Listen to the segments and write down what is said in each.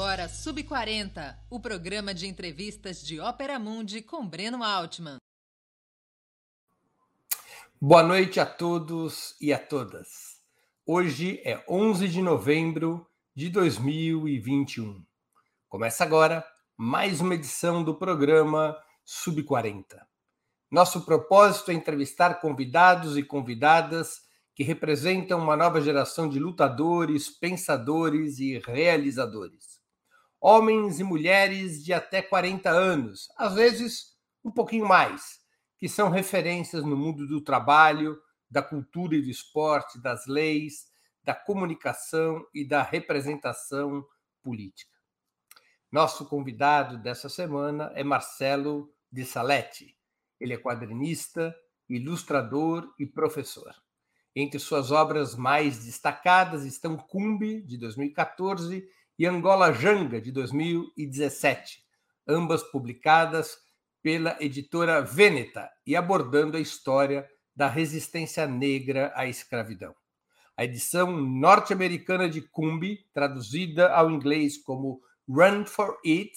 agora Sub40, o programa de entrevistas de Ópera Mundi com Breno Altman. Boa noite a todos e a todas. Hoje é 11 de novembro de 2021. Começa agora mais uma edição do programa Sub40. Nosso propósito é entrevistar convidados e convidadas que representam uma nova geração de lutadores, pensadores e realizadores. Homens e mulheres de até 40 anos, às vezes um pouquinho mais, que são referências no mundo do trabalho, da cultura e do esporte, das leis, da comunicação e da representação política. Nosso convidado dessa semana é Marcelo de Salete. Ele é quadrinista, ilustrador e professor. Entre suas obras mais destacadas estão Cumbi, de 2014, e Angola Janga, de 2017, ambas publicadas pela editora Veneta e abordando a história da resistência negra à escravidão. A edição norte-americana de Cumbi, traduzida ao inglês como Run for It,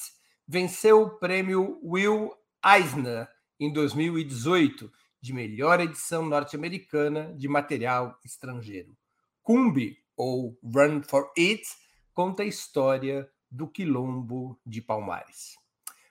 venceu o prêmio Will Eisner em 2018 de melhor edição norte-americana de material estrangeiro. Cumbi, ou Run for It, conta a história do Quilombo de Palmares.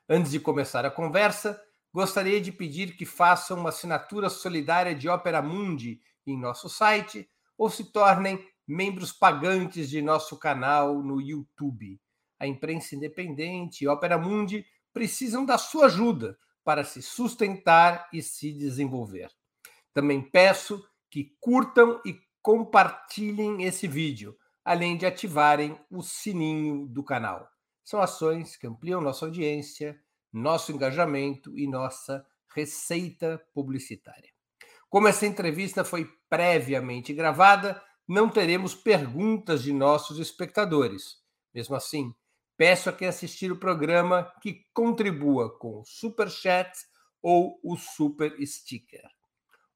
Antes de começar a conversa, gostaria de pedir que façam uma assinatura solidária de Opera Mundi em nosso site ou se tornem membros pagantes de nosso canal no YouTube. A imprensa independente e Opera Mundi precisam da sua ajuda para se sustentar e se desenvolver. Também peço que curtam e compartilhem esse vídeo, além de ativarem o sininho do canal. São ações que ampliam nossa audiência, nosso engajamento e nossa receita publicitária. Como essa entrevista foi previamente gravada, não teremos perguntas de nossos espectadores. Mesmo assim, peço a quem assistir o programa que contribua com o Super Chat ou o Super Sticker.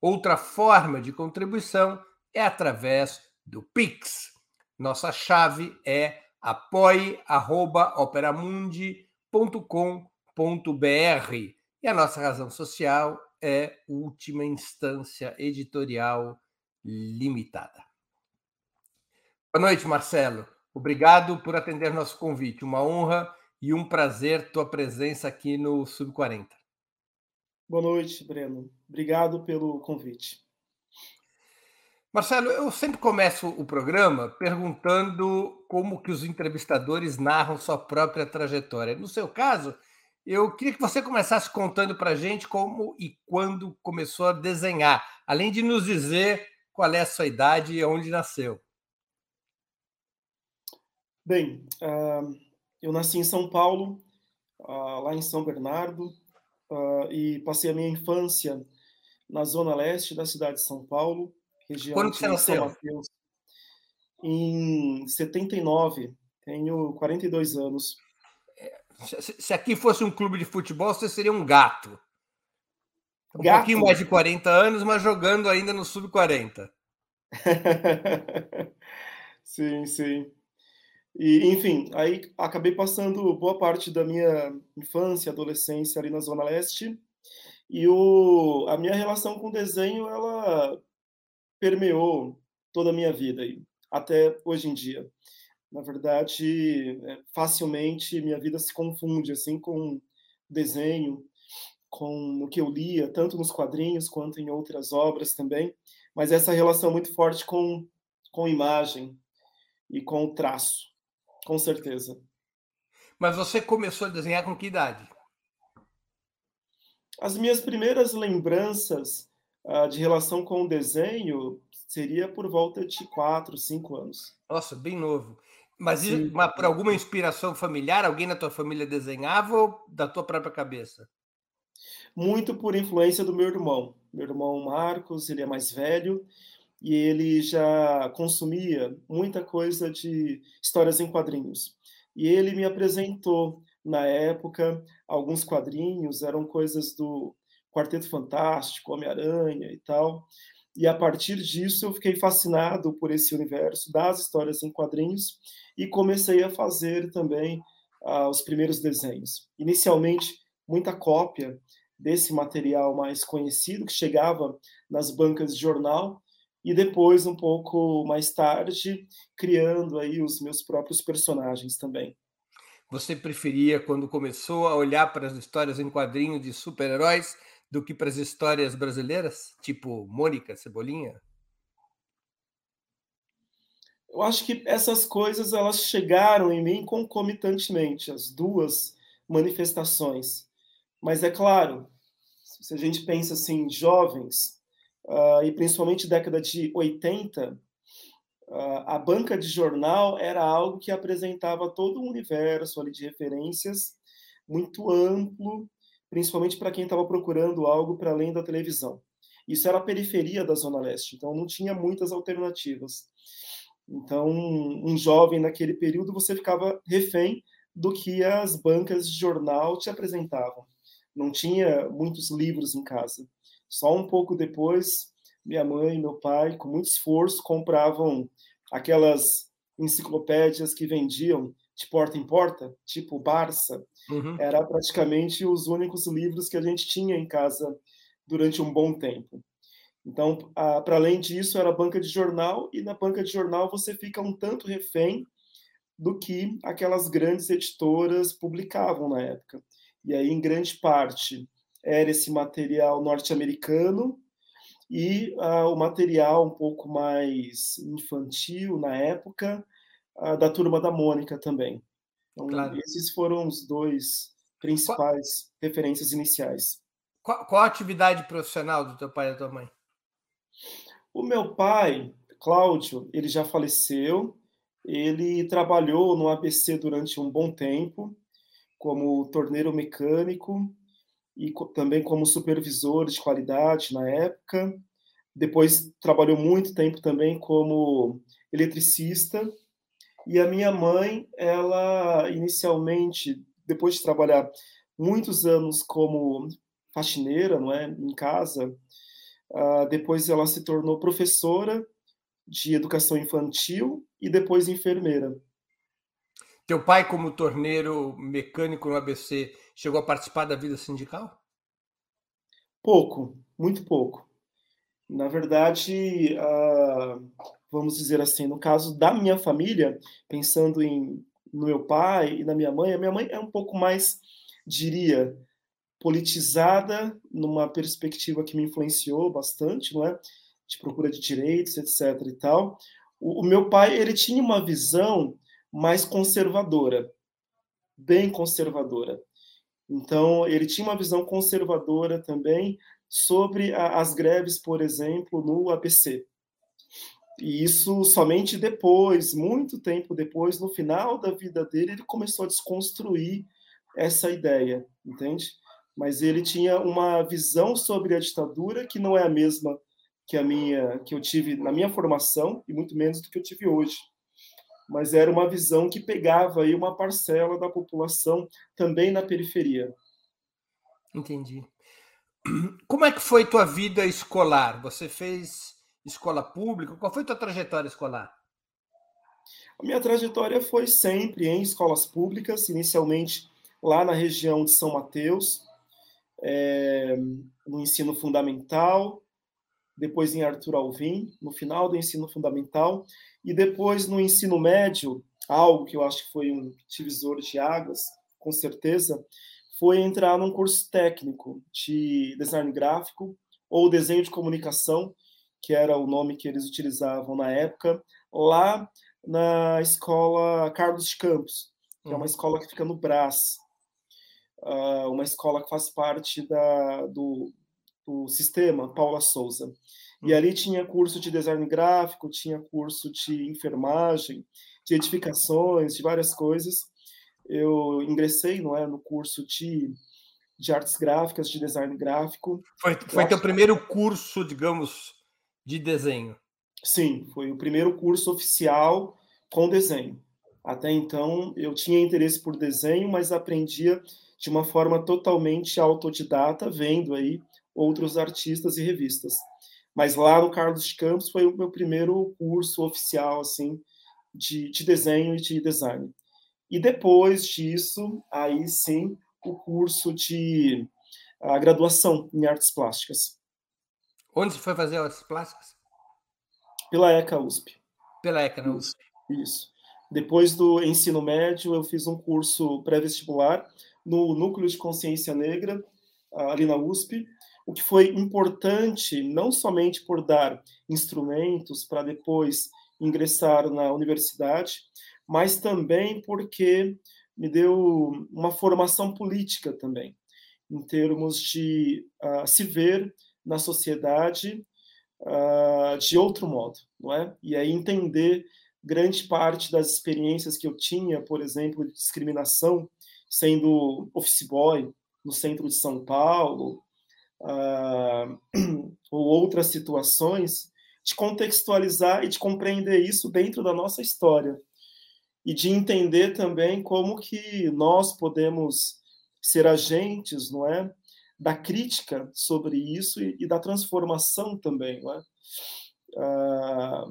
Outra forma de contribuição é através do Pix. Nossa chave é apoie.operamundi.com.br e a nossa razão social é Última Instância Editorial Limitada. Boa noite, Marcelo. Obrigado por atender nosso convite. Uma honra e um prazer tua presença aqui no Sub40. Boa noite, Breno. Obrigado pelo convite. Marcelo, eu sempre começo o programa perguntando como que os entrevistadores narram sua própria trajetória. No seu caso, eu queria que você começasse contando para a gente como e quando começou a desenhar, além de nos dizer qual é a sua idade e onde nasceu. Bem, uh, eu nasci em São Paulo, uh, lá em São Bernardo, uh, e passei a minha infância na zona leste da cidade de São Paulo, região Quando de você São Mateus. Em 79, tenho 42 anos. Se aqui fosse um clube de futebol, você seria um gato. Um gato? pouquinho mais de 40 anos, mas jogando ainda no sub-40. sim, sim. E, enfim, aí acabei passando boa parte da minha infância, adolescência ali na Zona Leste. E o, a minha relação com o desenho, ela permeou toda a minha vida, até hoje em dia. Na verdade, é, facilmente minha vida se confunde assim com desenho, com o que eu lia, tanto nos quadrinhos quanto em outras obras também. Mas essa relação muito forte com, com imagem e com o traço. Com certeza. Mas você começou a desenhar com que idade? As minhas primeiras lembranças uh, de relação com o desenho seria por volta de 4, 5 anos. Nossa, bem novo. Mas por alguma inspiração familiar, alguém na tua família desenhava ou da tua própria cabeça? Muito por influência do meu irmão. Meu irmão Marcos, ele é mais velho e ele já consumia muita coisa de histórias em quadrinhos. E ele me apresentou, na época, alguns quadrinhos, eram coisas do Quarteto Fantástico, Homem-Aranha e tal. e a partir disso eu fiquei fascinado por esse universo das histórias em quadrinhos e comecei a fazer também uh, os primeiros desenhos. Inicialmente, muita cópia desse material mais conhecido que chegava nas bancas de jornal e depois um pouco mais tarde criando aí os meus próprios personagens também. Você preferia quando começou a olhar para as histórias em quadrinhos de super-heróis do que para as histórias brasileiras, tipo Mônica, Cebolinha? Eu acho que essas coisas elas chegaram em mim concomitantemente, as duas manifestações. Mas é claro, se a gente pensa assim, jovens, uh, e principalmente década de 80, uh, ah, a banca de jornal era algo que apresentava todo um universo ali de referências muito amplo, principalmente para quem estava procurando algo para além da televisão. Isso era a periferia da Zona Leste, então não tinha muitas alternativas. Então, um jovem naquele período, você ficava refém do que as bancas de jornal te apresentavam. Não tinha muitos livros em casa. Só um pouco depois, minha mãe e meu pai, com muito esforço, compravam aquelas enciclopédias que vendiam de porta em porta, tipo Barça. Uhum. Era praticamente os únicos livros que a gente tinha em casa durante um bom tempo. Então, para além disso, era banca de jornal, e na banca de jornal você fica um tanto refém do que aquelas grandes editoras publicavam na época. E aí, em grande parte, era esse material norte-americano e o material um pouco mais infantil na época, da turma da Mônica também. Então, claro. esses foram os dois principais qual, referências iniciais. Qual, qual a atividade profissional do teu pai e da tua mãe? O meu pai, Cláudio, ele já faleceu. Ele trabalhou no ABC durante um bom tempo, como torneiro mecânico e também como supervisor de qualidade na época. Depois trabalhou muito tempo também como eletricista. E a minha mãe, ela inicialmente, depois de trabalhar muitos anos como faxineira, não é, em casa, Uh, depois ela se tornou professora de educação infantil e depois enfermeira. Teu pai, como torneiro mecânico no ABC, chegou a participar da vida sindical? Pouco, muito pouco. Na verdade, uh, vamos dizer assim, no caso da minha família, pensando em no meu pai e na minha mãe, a minha mãe é um pouco mais, diria, politizada numa perspectiva que me influenciou bastante, não é? De procura de direitos, etc. e tal. O, o meu pai ele tinha uma visão mais conservadora, bem conservadora. Então ele tinha uma visão conservadora também sobre a, as greves, por exemplo, no ABC. E isso somente depois, muito tempo depois, no final da vida dele, ele começou a desconstruir essa ideia, entende? mas ele tinha uma visão sobre a ditadura que não é a mesma que a minha que eu tive na minha formação e muito menos do que eu tive hoje. Mas era uma visão que pegava aí uma parcela da população também na periferia. Entendi. Como é que foi tua vida escolar? Você fez escola pública? Qual foi tua trajetória escolar? A minha trajetória foi sempre em escolas públicas, inicialmente lá na região de São Mateus, é, no ensino fundamental, depois em Arthur Alvim, no final do ensino fundamental, e depois no ensino médio, algo que eu acho que foi um divisor de águas, com certeza, foi entrar num curso técnico de design gráfico ou desenho de comunicação, que era o nome que eles utilizavam na época, lá na escola Carlos de Campos, que uhum. é uma uhum. escola que fica no Brás, uh, uma escola que faz parte da, do, do sistema Paula Souza. E ali tinha curso de design gráfico, tinha curso de enfermagem, de edificações, de várias coisas. Eu ingressei não é, no curso de, de artes gráficas, de design gráfico. Foi, foi teu primeiro curso, digamos, de desenho? Sim, foi o primeiro curso oficial com desenho. Até então, eu tinha interesse por desenho, mas aprendia de uma forma totalmente autodidata, vendo aí outros artistas e revistas. Mas lá no Carlos de Campos foi o meu primeiro curso oficial assim de, de desenho e de design. E depois disso, aí sim, o curso de a graduação em artes plásticas. Onde você foi fazer artes plásticas? Pela ECA USP. Pela ECA na USP. Isso. Depois do ensino médio, eu fiz um curso pré-vestibular no Núcleo de Consciência Negra, ali na USP, o que foi importante não somente por dar instrumentos para depois ingressar na universidade, mas também porque me deu uma formação política também, em termos de uh, se ver na sociedade uh, de outro modo, não é? E aí entender grande parte das experiências que eu tinha, por exemplo, de discriminação, sendo office boy no centro de São Paulo, uh, ou outras situações, de contextualizar e de compreender isso dentro da nossa história e de entender também como que nós podemos ser agentes, não é, da crítica sobre isso e, e da transformação também, não é, ah,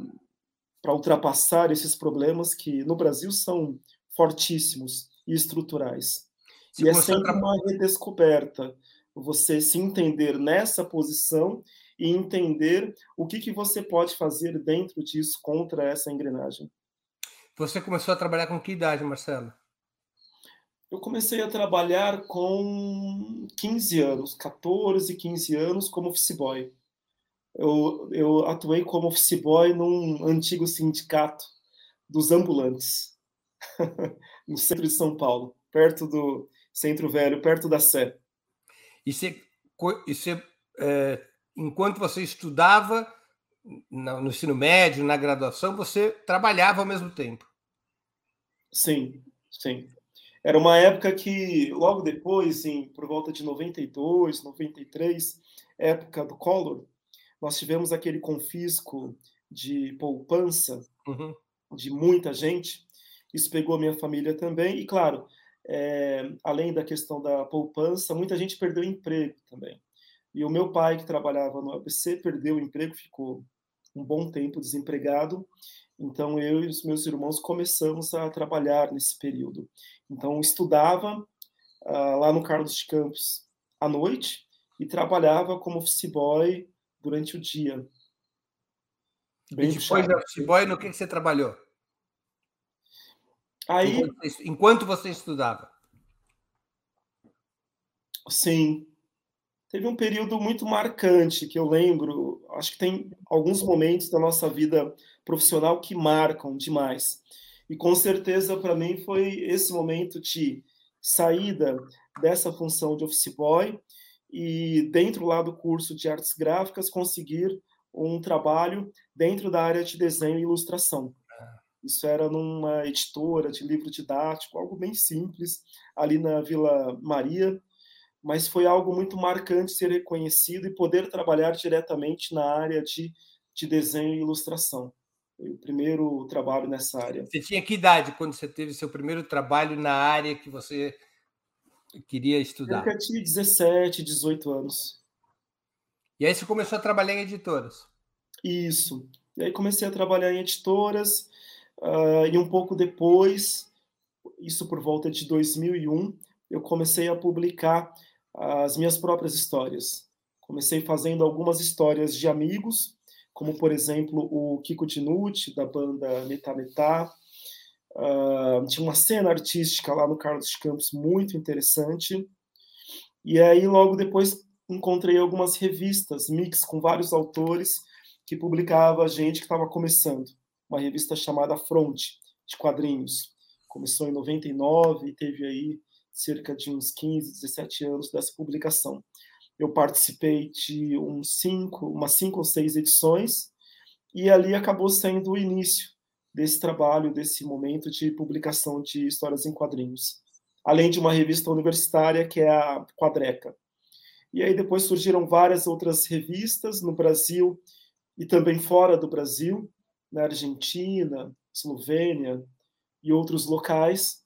para ultrapassar esses problemas que no Brasil são fortíssimos e estruturais. Se e é sempre uma redescoberta você se entender nessa posição e entender o que, que você pode fazer dentro disso contra essa engrenagem. Você começou a trabalhar com que idade, Marcelo? Eu comecei a trabalhar com 15 anos, 14, 15 anos, como office boy. Eu, eu atuei como office boy num antigo sindicato dos ambulantes, no centro de São Paulo, perto do Centro Velho, perto da Sé. E você, e você é, enquanto você estudava no ensino médio, na graduação, você trabalhava ao mesmo tempo. Sim, sim. Era uma época que, logo depois, em, por volta de 92, 93, época do Collor, nós tivemos aquele confisco de poupança uhum. de muita gente. Isso pegou a minha família também. E, claro, é, além da questão da poupança, muita gente perdeu emprego também. E o meu pai, que trabalhava no ABC, perdeu o emprego, ficou um bom tempo desempregado. Então, eu e os meus irmãos começamos a trabalhar nesse período. Então, estudava uh, lá no Carlos de Campos à noite e trabalhava como office boy durante o dia. Bem e depois da office boy, no que você trabalhou? Aí, enquanto você, enquanto você estudava? Sim, teve um período muito marcante que eu lembro. Acho que tem alguns momentos da nossa vida profissional que marcam demais. E com certeza para mim foi esse momento de saída dessa função de office boy e dentro lá do curso de artes gráficas conseguir um trabalho dentro da área de desenho e ilustração. Isso era numa editora de livro didático, algo bem simples, ali na Vila Maria, mas foi algo muito marcante ser reconhecido e poder trabalhar diretamente na área de, de desenho e ilustração. Foi o primeiro trabalho nessa área. Você tinha que idade quando você teve seu primeiro trabalho na área que você queria estudar? Eu tinha 17, 18 anos. E aí você começou a trabalhar em editoras? Isso. E aí comecei a trabalhar em editoras uh, e um pouco depois, isso por volta de 2001, eu comecei a publicar as minhas próprias histórias. Comecei fazendo algumas histórias de amigos, como por exemplo o Kiko Dinucci, da banda Metá Metá. Uh, tinha uma cena artística lá no Carlos Campos muito interessante. E aí, logo depois, encontrei algumas revistas, mix com vários autores que publicava gente que estava começando. Uma revista chamada Front, de quadrinhos. Começou em 99 e teve aí cerca de uns 15, 17 anos dessa publicação. Eu participei de uns cinco, umas cinco ou seis edições, e ali acabou sendo o início desse trabalho, desse momento de publicação de histórias em quadrinhos. Além de uma revista universitária, que é a Quadreca. E aí depois surgiram várias outras revistas no Brasil e também fora do Brasil, na Argentina, Eslovênia e outros locais,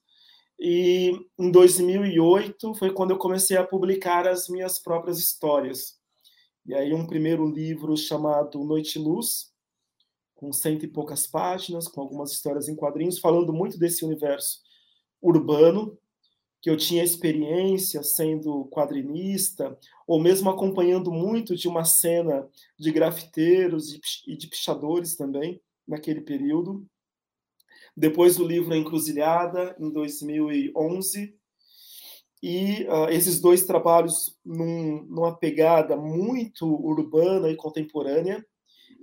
e em 2008 foi quando eu comecei a publicar as minhas próprias histórias. E aí um primeiro livro chamado Noite Luz, com cento e poucas páginas, com algumas histórias em quadrinhos, falando muito desse universo urbano, que eu tinha experiência sendo quadrinista, ou mesmo acompanhando muito de uma cena de grafiteiros e de pichadores também, naquele período. Depois o livro Encruzilhada, em 2011. E uh, esses dois trabalhos num, numa pegada muito urbana e contemporânea.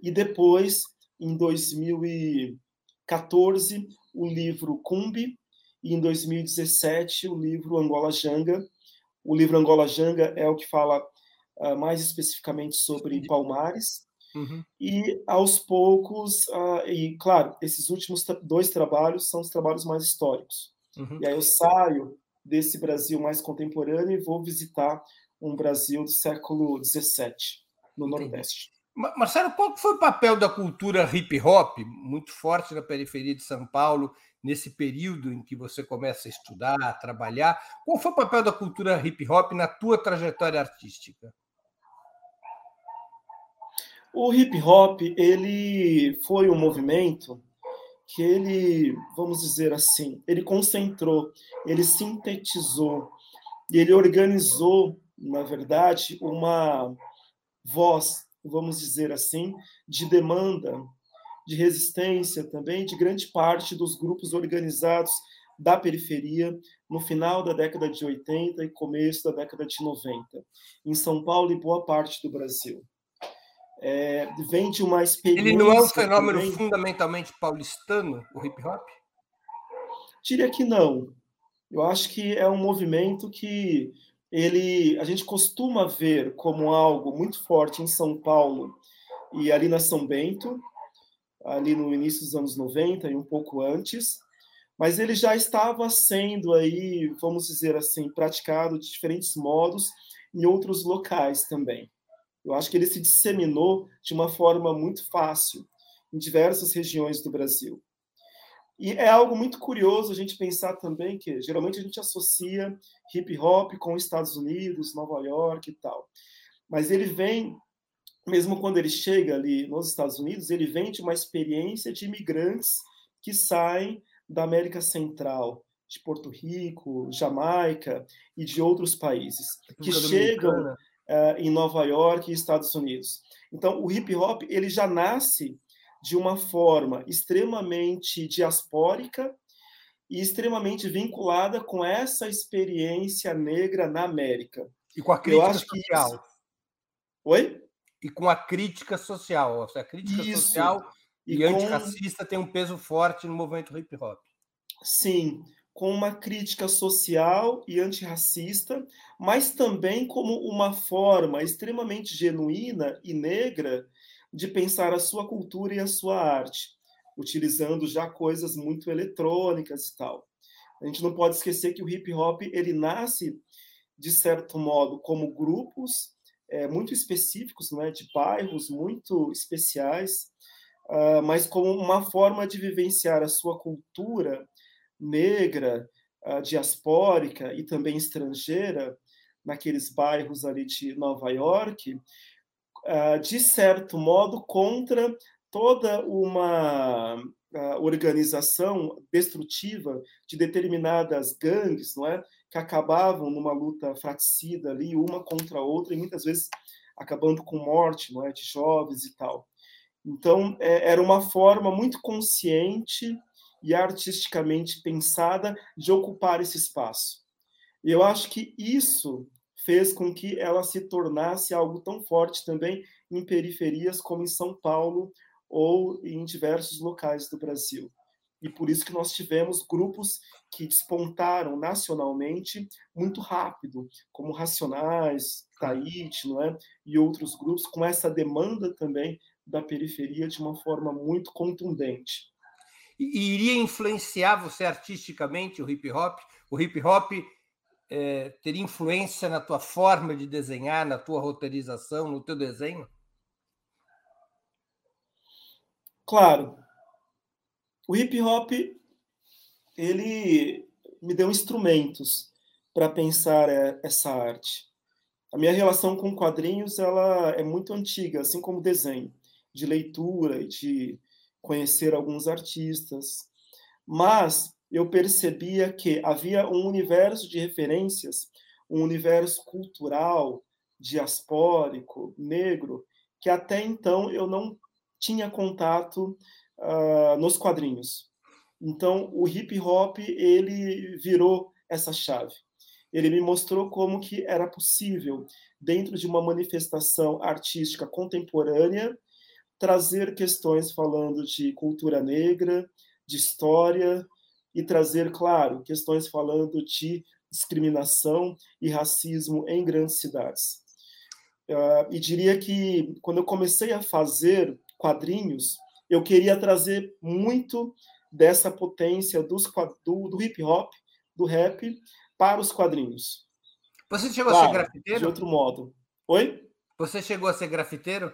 E depois, em 2014, o livro Cumbi, e em 2017 o livro Angola Janga. O livro Angola Janga é o que fala uh, mais especificamente sobre Palmares, Uhum. E aos poucos, uh, e claro, esses últimos dois trabalhos são os trabalhos mais históricos. Uhum. E aí eu saio desse Brasil mais contemporâneo e vou visitar um Brasil do século XVII, no Entendi. Nordeste. Marcelo, qual foi o papel da cultura hip hop, muito forte na periferia de São Paulo, nesse período em que você começa a estudar, a trabalhar? Qual foi o papel da cultura hip hop na tua trajetória artística? O hip hop, ele foi um movimento que ele, vamos dizer assim, ele concentrou, ele sintetizou ele organizou, na verdade, uma voz, vamos dizer assim, de demanda, de resistência também de grande parte dos grupos organizados da periferia no final da década de 80 e começo da década de 90, em São Paulo e boa parte do Brasil é, vem de uma experiência. Ele não é um fenômeno também. fundamentalmente paulistano, o hip hop? Diria que não. Eu acho que é um movimento que ele a gente costuma ver como algo muito forte em São Paulo e ali na São Bento, ali no início dos anos 90 e um pouco antes, mas ele já estava sendo aí, vamos dizer assim, praticado de diferentes modos em outros locais também. Eu acho que ele se disseminou de uma forma muito fácil em diversas regiões do Brasil. E é algo muito curioso a gente pensar também que geralmente a gente associa hip hop com Estados Unidos, Nova York e tal. Mas ele vem, mesmo quando ele chega ali nos Estados Unidos, ele vem de uma experiência de imigrantes que saem da América Central, de Porto Rico, Jamaica e de outros países, que chegam uh, em Nova York e Estados Unidos. Então, o hip hop ele já nasce de uma forma extremamente diaspórica e extremamente vinculada com essa experiência negra na América. E com a crítica social. Isso... Oi? E com a crítica social. A crítica isso. social e, e antirracista com... tem um peso forte no movimento hip hop. Sim, com uma crítica social e antirracista, mas também como uma forma extremamente genuína e negra de pensar a sua cultura e a sua arte, utilizando já coisas muito eletrônicas e tal. A gente não pode esquecer que o hip hop ele nasce de certo modo como grupos é, muito específicos, não é, de bairros muito especiais, uh, mas como uma forma de vivenciar a sua cultura negra, diaspórica e também estrangeira, naqueles bairros ali de Nova York, uh, de certo modo contra toda uma uh, organização destrutiva de determinadas gangues, não é, que acabavam numa luta fraticida ali, uma contra a outra e muitas vezes acabando com morte, não é, de jovens e tal. Então é, era uma forma muito consciente e artisticamente pensada de ocupar esse espaço. E eu acho que isso fez com que ela se tornasse algo tão forte também em periferias como em São Paulo ou em diversos locais do Brasil. E por isso que nós tivemos grupos que despontaram nacionalmente muito rápido, como Racionais, Taíte, não é? e outros grupos, com essa demanda também da periferia de uma forma muito contundente. E iria influenciar você artisticamente o hip hop? O hip hop é, teria influência na tua forma de desenhar, na tua roteirização, no teu desenho? Claro. O hip hop ele me deu instrumentos para pensar é, essa arte. a minha relação com quadrinhos ela é muito antiga, assim como desenho, de leitura e de conhecer alguns artistas. Mas eu percebia que havia um universo de referências, um universo cultural, diaspórico, negro, que até então eu não tinha contato uh, nos quadrinhos. Então, o hip hop ele virou essa chave. Ele me mostrou como que era possível, dentro de uma manifestação artística contemporânea, trazer questões falando de cultura negra, de história e trazer, claro, questões falando de discriminação e racismo em grandes cidades. Uh, e diria que quando eu comecei a fazer quadrinhos, eu queria trazer muito dessa potência dos, do, do hip hop, do rap, para os quadrinhos. Você chegou claro, a ser grafiteiro? De outro modo. Oi? Você chegou a ser grafiteiro?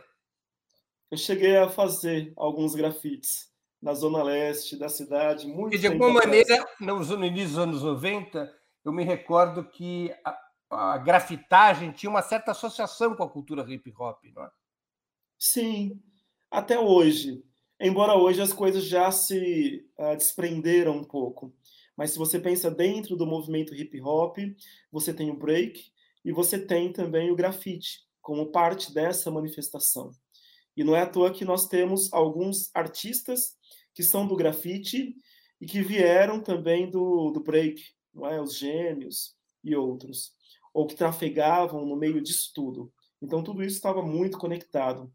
Eu cheguei a fazer alguns grafites na zona leste da cidade, muito E de alguma maneira, no início dos anos 90, eu me recordo que a, a, grafitagem tinha uma certa associação com a cultura hip hop, não é? Sim, até hoje. Embora hoje as coisas já se uh, desprenderam um pouco. Mas se você pensa dentro do movimento hip hop, você tem o break e você tem também o grafite como parte dessa manifestação. E não é à toa que nós temos alguns artistas que são do grafite e que vieram também do, do break, não é? Os gêmeos e outros, ou que trafegavam no meio disso tudo. Então tudo isso estava muito conectado.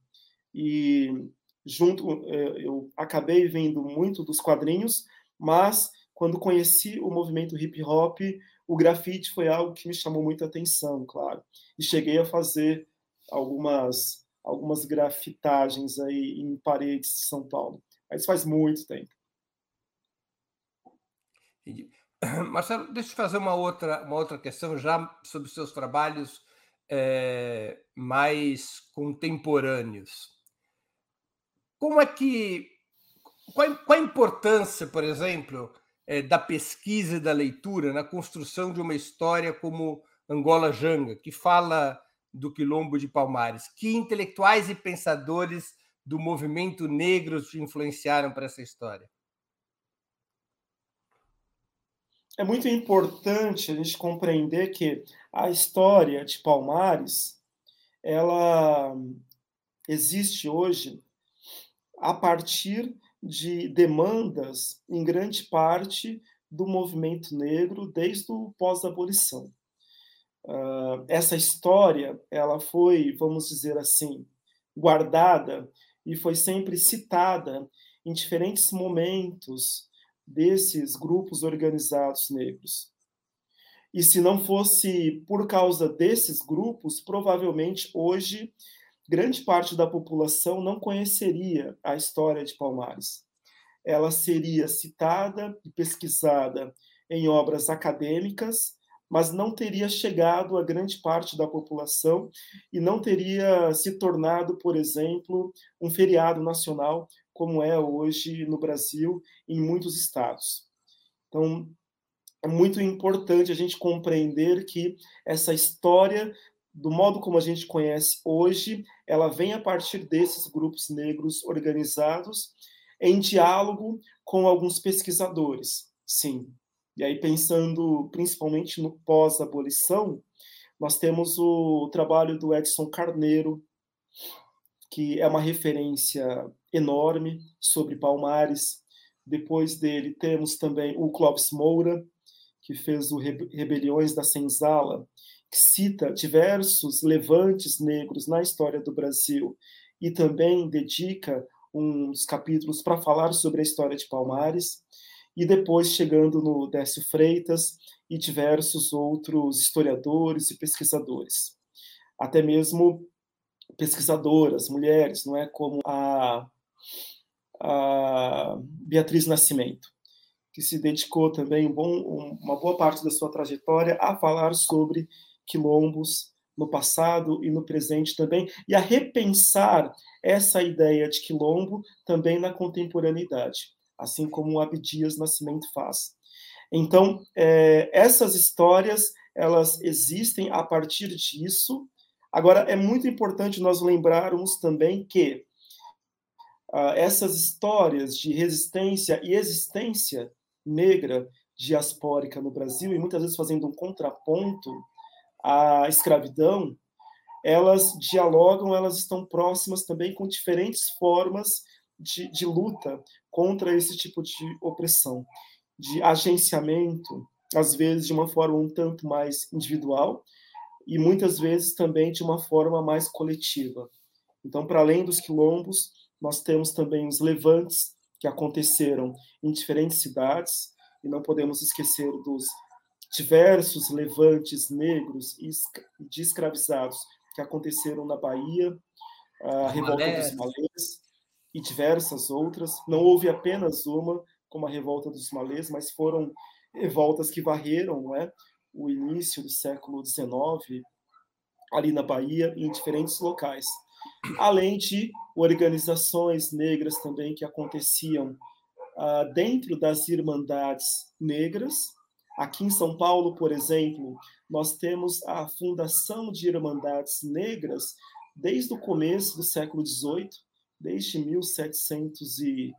E junto, eh, eu acabei vendo muito dos quadrinhos, mas quando conheci o movimento hip hop, o grafite foi algo que me chamou muita atenção, claro. E cheguei a fazer algumas algumas grafitagens aí em paredes de São Paulo. Mas faz muito tempo. Marcelo, deixa eu fazer uma outra, uma outra questão já sobre seus trabalhos é, mais contemporâneos. Como é que. Qual, qual a importância, por exemplo, é, da pesquisa e da leitura na construção de uma história como Angola Janga, que fala do Quilombo de Palmares. Que intelectuais e pensadores do movimento negro te influenciaram para essa história? É muito importante a gente compreender que a história de Palmares ela existe hoje a partir de demandas, em grande parte, do movimento negro desde o pós-abolição. Uh, essa história, ela foi, vamos dizer assim, guardada e foi sempre citada em diferentes momentos desses grupos organizados negros. E se não fosse por causa desses grupos, provavelmente hoje grande parte da população não conheceria a história de Palmares. Ela seria citada e pesquisada em obras acadêmicas, mas não teria chegado a grande parte da população e não teria se tornado, por exemplo, um feriado nacional, como é hoje no Brasil em muitos estados. Então, é muito importante a gente compreender que essa história do modo como a gente conhece hoje, ela vem a partir desses grupos negros organizados em diálogo com alguns pesquisadores. Sim. E aí, pensando principalmente no pós-abolição, nós temos o trabalho do Edson Carneiro, que é uma referência enorme sobre Palmares. Depois dele, temos também o Clóvis Moura, que fez o Rebeliões da Senzala, que cita diversos levantes negros na história do Brasil e também dedica uns capítulos para falar sobre a história de Palmares, e depois chegando no Décio Freitas e diversos outros historiadores e pesquisadores. Até mesmo pesquisadoras, mulheres, não é como a, a Beatriz Nascimento, que se dedicou também um bom, uma boa parte da sua trajetória a falar sobre quilombos no passado e no presente também, e a repensar essa ideia de quilombo também na contemporaneidade, assim como o Abdias Nascimento faz. Então, é, essas histórias elas existem a partir disso. Agora, é muito importante nós lembrarmos também que uh, essas histórias de resistência e existência negra diaspórica no Brasil, e muitas vezes fazendo um contraponto à escravidão, elas dialogam, elas estão próximas também com diferentes formas de, de luta contra esse tipo de opressão, de agenciamento, às vezes de uma forma um tanto mais individual e muitas vezes também de uma forma mais coletiva. Então, para além dos quilombos, nós temos também os levantes que aconteceram em diferentes cidades, e não podemos esquecer dos diversos levantes negros e de escravizados que aconteceram na Bahia, a Revolta dos Malês e diversas outras. Não houve apenas uma, como a Revolta dos Malês, mas foram revoltas que varreram não é, o início do século XIX, ali na Bahia em diferentes locais. Além de organizações negras também que aconteciam uh, dentro das irmandades negras. Aqui em São Paulo, por exemplo, nós temos a Fundação de Irmandades Negras desde o começo do século XVIII, desde 1715,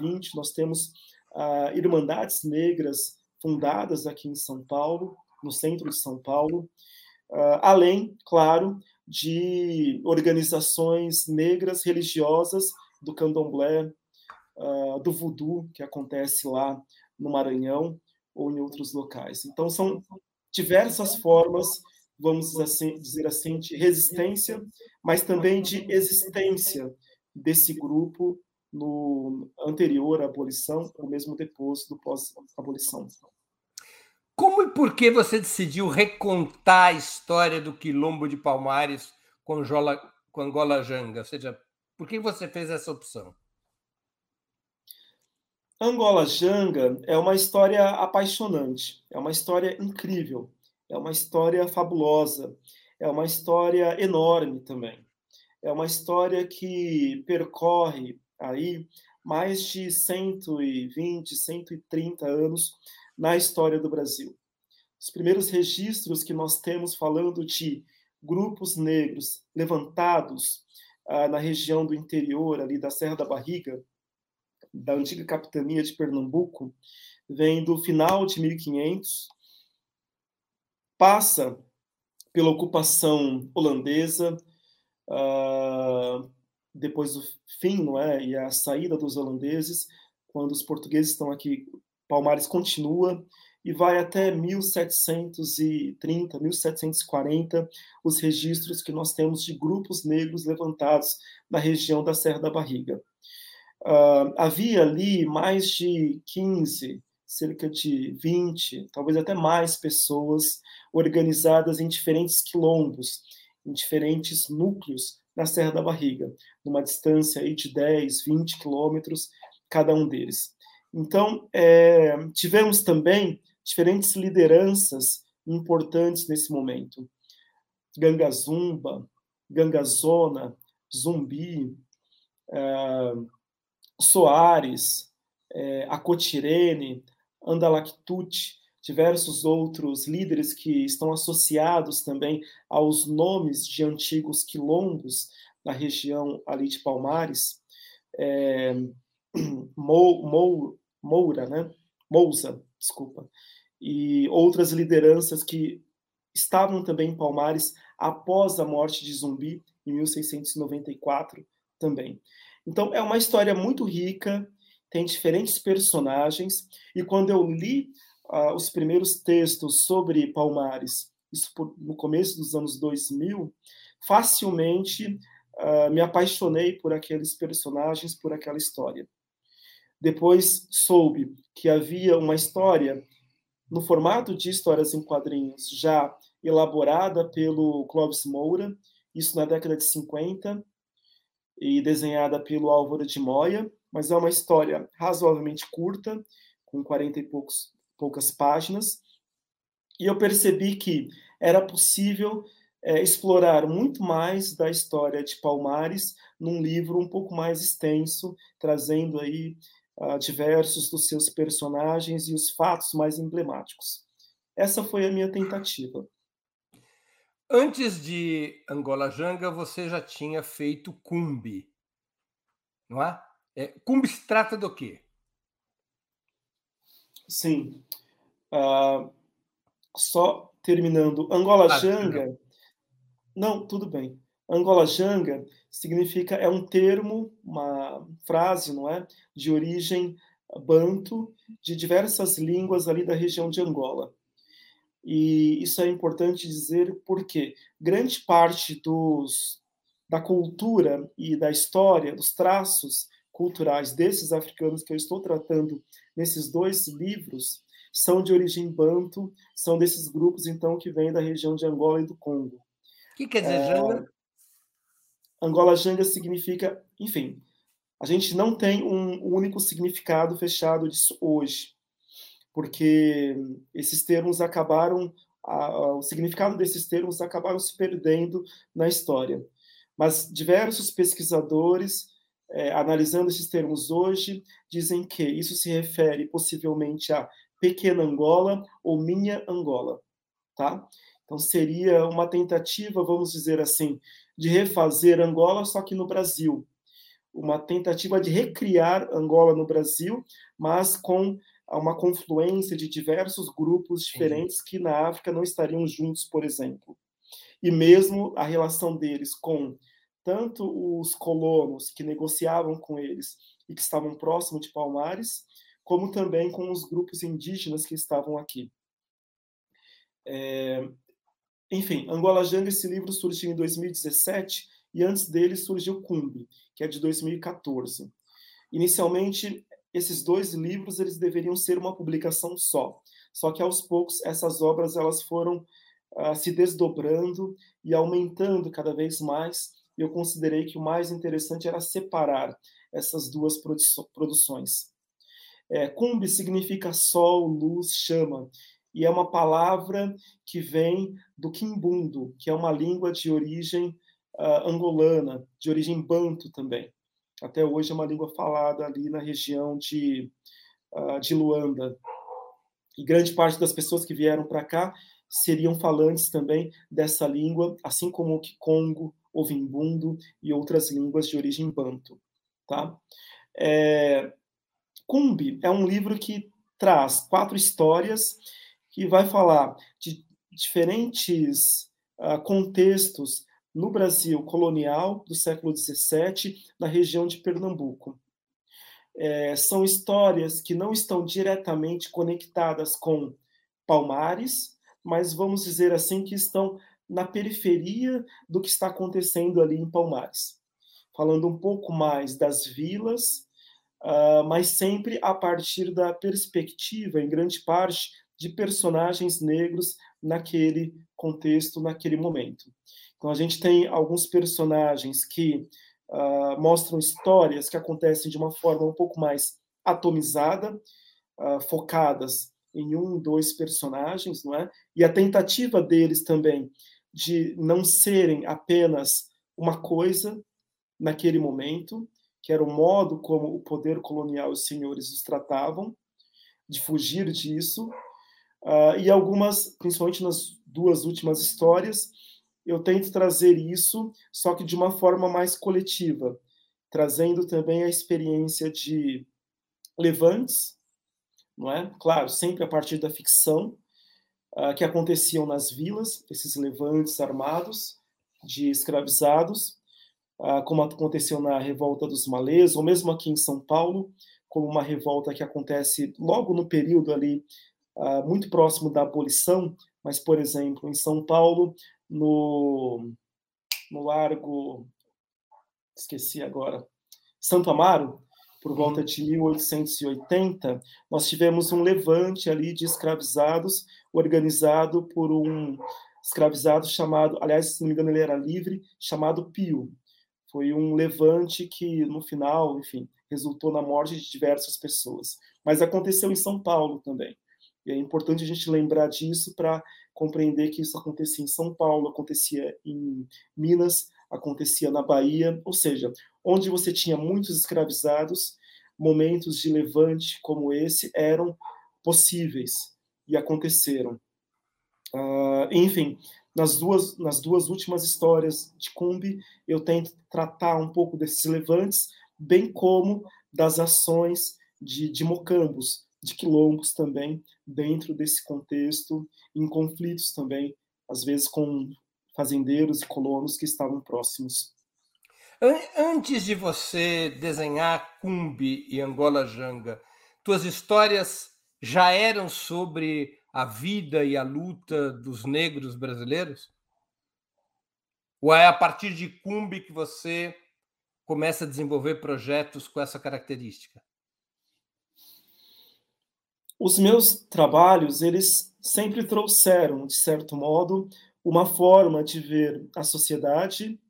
20, nós temos uh, Irmandades Negras fundadas aqui em São Paulo, no centro de São Paulo, uh, além, claro, de organizações negras religiosas do candomblé, uh, do voodoo, que acontece lá no Maranhão ou em outros locais. Então, são diversas formas, vamos assim, dizer assim, de resistência, mas também de existência desse grupo no anterior à abolição, ou mesmo depois do pós-abolição. Como e por que você decidiu recontar a história do quilombo de Palmares com, Angola, com Angola Janga? Ou seja, por que você fez essa opção? Angola Janga é uma história apaixonante, é uma história incrível, é uma história fabulosa, é uma história enorme também. É uma história que percorre aí mais de 120, 130 anos na história do Brasil. Os primeiros registros que nós temos falando de grupos negros levantados ah, na região do interior, ali da Serra da Barriga, da antiga capitania de Pernambuco, vem do final de 1500, passa pela ocupação holandesa, uh, depois do fim, não é, e a saída dos holandeses, quando os portugueses estão aqui, Palmares continua e vai até 1730, 1740, os registros que nós temos de grupos negros levantados na região da Serra da Barriga. Uh, havia ali mais de 15, cerca de 20, talvez até mais pessoas organizadas em diferentes quilombos, em diferentes núcleos na Serra da Barriga, numa distância aí de 10, 20 quilômetros cada um deles. Então, é, tivemos também diferentes lideranças importantes nesse momento. Gangazumba, Gangazona, Zumbi, é, Soares, é, Acotirene, Andalactute, diversos outros líderes que estão associados também aos nomes de antigos quilombos na região ali de Palmares, é, Mou, Mou, Moura, né? Mousa, desculpa, e outras lideranças que estavam também em Palmares após a morte de Zumbi, em 1694 também. Então, é uma história muito rica, tem diferentes personagens, e quando eu li uh, os primeiros textos sobre Palmares, isso por, no começo dos anos 2000, facilmente uh, me apaixonei por aqueles personagens, por aquela história. Depois soube que havia uma história no formato de histórias em quadrinhos já elaborada pelo Clóvis Moura, isso na década de 50, e desenhada pelo Álvaro de Moya, mas é uma história razoavelmente curta, com 40 e poucos, poucas páginas, e eu percebi que era possível é, explorar muito mais da história de Palmares num livro um pouco mais extenso, trazendo aí uh, diversos dos seus personagens e os fatos mais emblemáticos. Essa foi a minha tentativa. Antes de Angola Janga, você já tinha feito Cumbi, não é? É se trata do quê? Sim. Uh, só terminando. Angola Janga. Não, tudo bem. Angola Janga significa, é um termo, uma frase, não é? De origem banto, de diversas línguas ali da região de Angola. E isso é importante dizer porque grande parte dos, da cultura e da história, dos traços culturais desses africanos que eu estou tratando nesses dois livros, são de origem banto, são desses grupos, então, que vêm da região de Angola e do Congo. O que quer dizer é, Janga? Angola Janga significa, enfim, a gente não tem um único significado fechado disso hoje, porque esses termos acabaram, a, o significado desses termos acabaram se perdendo na história. Mas diversos pesquisadores, é, analisando esses termos hoje, dizem que isso se refere possivelmente a Pequena Angola ou Minha Angola, tá? Então seria uma tentativa, vamos dizer assim, de refazer Angola, só que no Brasil. Uma tentativa de recriar Angola no Brasil, mas com uma confluência de diversos grupos diferentes Sim. que na África não estariam juntos, por exemplo. E mesmo a relação deles com tanto os colonos que negociavam com eles e que estavam próximo de Palmares, como também com os grupos indígenas que estavam aqui. É, enfim, Angola Janga, esse livro surgiu em 2017 e antes dele surgiu Cumbi, que é de 2014. Inicialmente, esses dois livros eles deveriam ser uma publicação só, só que aos poucos essas obras elas foram uh, se desdobrando e aumentando cada vez mais. Eu considerei que o mais interessante era separar essas duas produções. É, Cumbi significa sol, luz, chama, e é uma palavra que vem do Quimbundo, que é uma língua de origem uh, angolana, de origem banto também. Até hoje é uma língua falada ali na região de, uh, de Luanda. E grande parte das pessoas que vieram para cá seriam falantes também dessa língua, assim como o Kikongo, o Vimbundo e outras línguas de origem banto. Tá? É, Cumbi é um livro que traz quatro histórias que vai falar de diferentes uh, contextos no Brasil colonial do século XVII, na região de Pernambuco. É, são histórias que não estão diretamente conectadas com Palmares, mas vamos dizer assim que estão na periferia do que está acontecendo ali em Palmares. Falando um pouco mais das vilas, uh, mas sempre a partir da perspectiva, em grande parte, de personagens negros naquele contexto, naquele momento. Então, a gente tem alguns personagens que uh, mostram histórias que acontecem de uma forma um pouco mais atomizada, uh, focadas em um, dois personagens, não é? E a tentativa deles também de não serem apenas uma coisa naquele momento, que era o modo como o poder colonial e os senhores os tratavam, de fugir disso, uh, e algumas, principalmente nas duas últimas histórias, eu tento trazer isso, só que de uma forma mais coletiva, trazendo também a experiência de levantes, não é? Claro, sempre a partir da ficção, uh, que aconteciam nas vilas, esses levantes armados de escravizados, ah, como aconteceu na revolta dos malês, ou mesmo aqui em São Paulo, como uma revolta que acontece logo no período ali ah, muito próximo da abolição, mas, por exemplo, em São Paulo, no, no Largo, esqueci agora, Santo Amaro, por volta de 1880, nós tivemos um levante ali de escravizados organizado por um escravizado chamado, aliás, se não me engano, ele era livre, chamado Pio. Foi um levante que, no final, enfim, resultou na morte de diversas pessoas. Mas aconteceu em São Paulo também. E é importante a gente lembrar disso para compreender que isso acontecia em São Paulo, acontecia em Minas, acontecia na Bahia, ou seja, onde você tinha muitos escravizados, momentos de levante como esse eram possíveis e aconteceram. Uh, enfim, nas duas, nas duas últimas histórias de Cumbi, eu tento tratar um pouco desses levantes, bem como das ações de, de mocambos, de quilombos também, dentro desse contexto, em conflitos também, às vezes com fazendeiros e colonos que estavam próximos. Antes de você desenhar Cumbi e Angola Janga, tuas histórias já eram sobre a vida e a luta dos negros brasileiros? Ou é a partir de Cumbi que você começa a desenvolver projetos com essa característica? Os meus trabalhos, eles sempre trouxeram, de certo modo, uma forma de ver a sociedade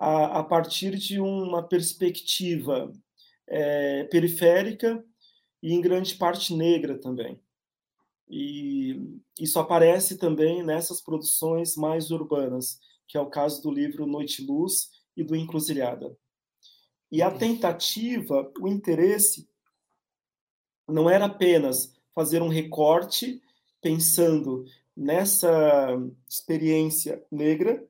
a, a partir de uma perspectiva é, periférica e, em grande parte, negra também. E isso aparece também nessas produções mais urbanas, que é o caso do livro Noite Luz e do Encruzilhada. E a tentativa, o interesse, não era apenas fazer um recorte pensando nessa experiência negra,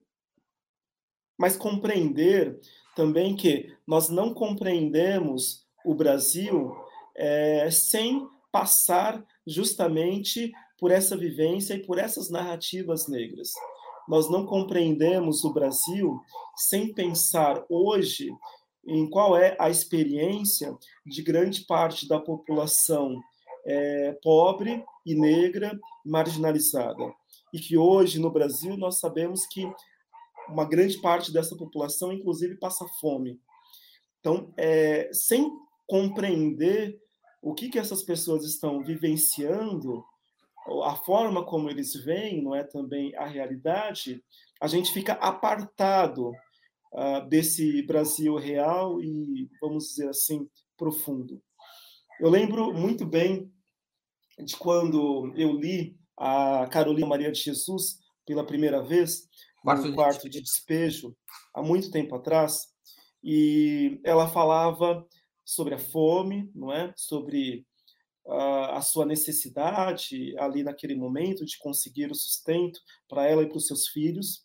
mas compreender também que nós não compreendemos o Brasil é, sem passar justamente por essa vivência e por essas narrativas negras. Nós não compreendemos o Brasil sem pensar hoje em qual é a experiência de grande parte da população é, pobre e negra, marginalizada. E que hoje, no Brasil, nós sabemos que uma grande parte dessa população, inclusive, passa fome. Então, é, sem compreender o que, que essas pessoas estão vivenciando, a forma como eles veem, não é também a realidade, a gente fica apartado uh, desse Brasil real e, vamos dizer assim, profundo. Eu lembro muito bem de quando eu li a Carolina Maria de Jesus pela primeira vez, quarto no quarto de despejo, há muito tempo atrás, e ela falava sobre a fome, não é? Sobre uh, a sua necessidade ali naquele momento de conseguir o sustento para ela e para os seus filhos.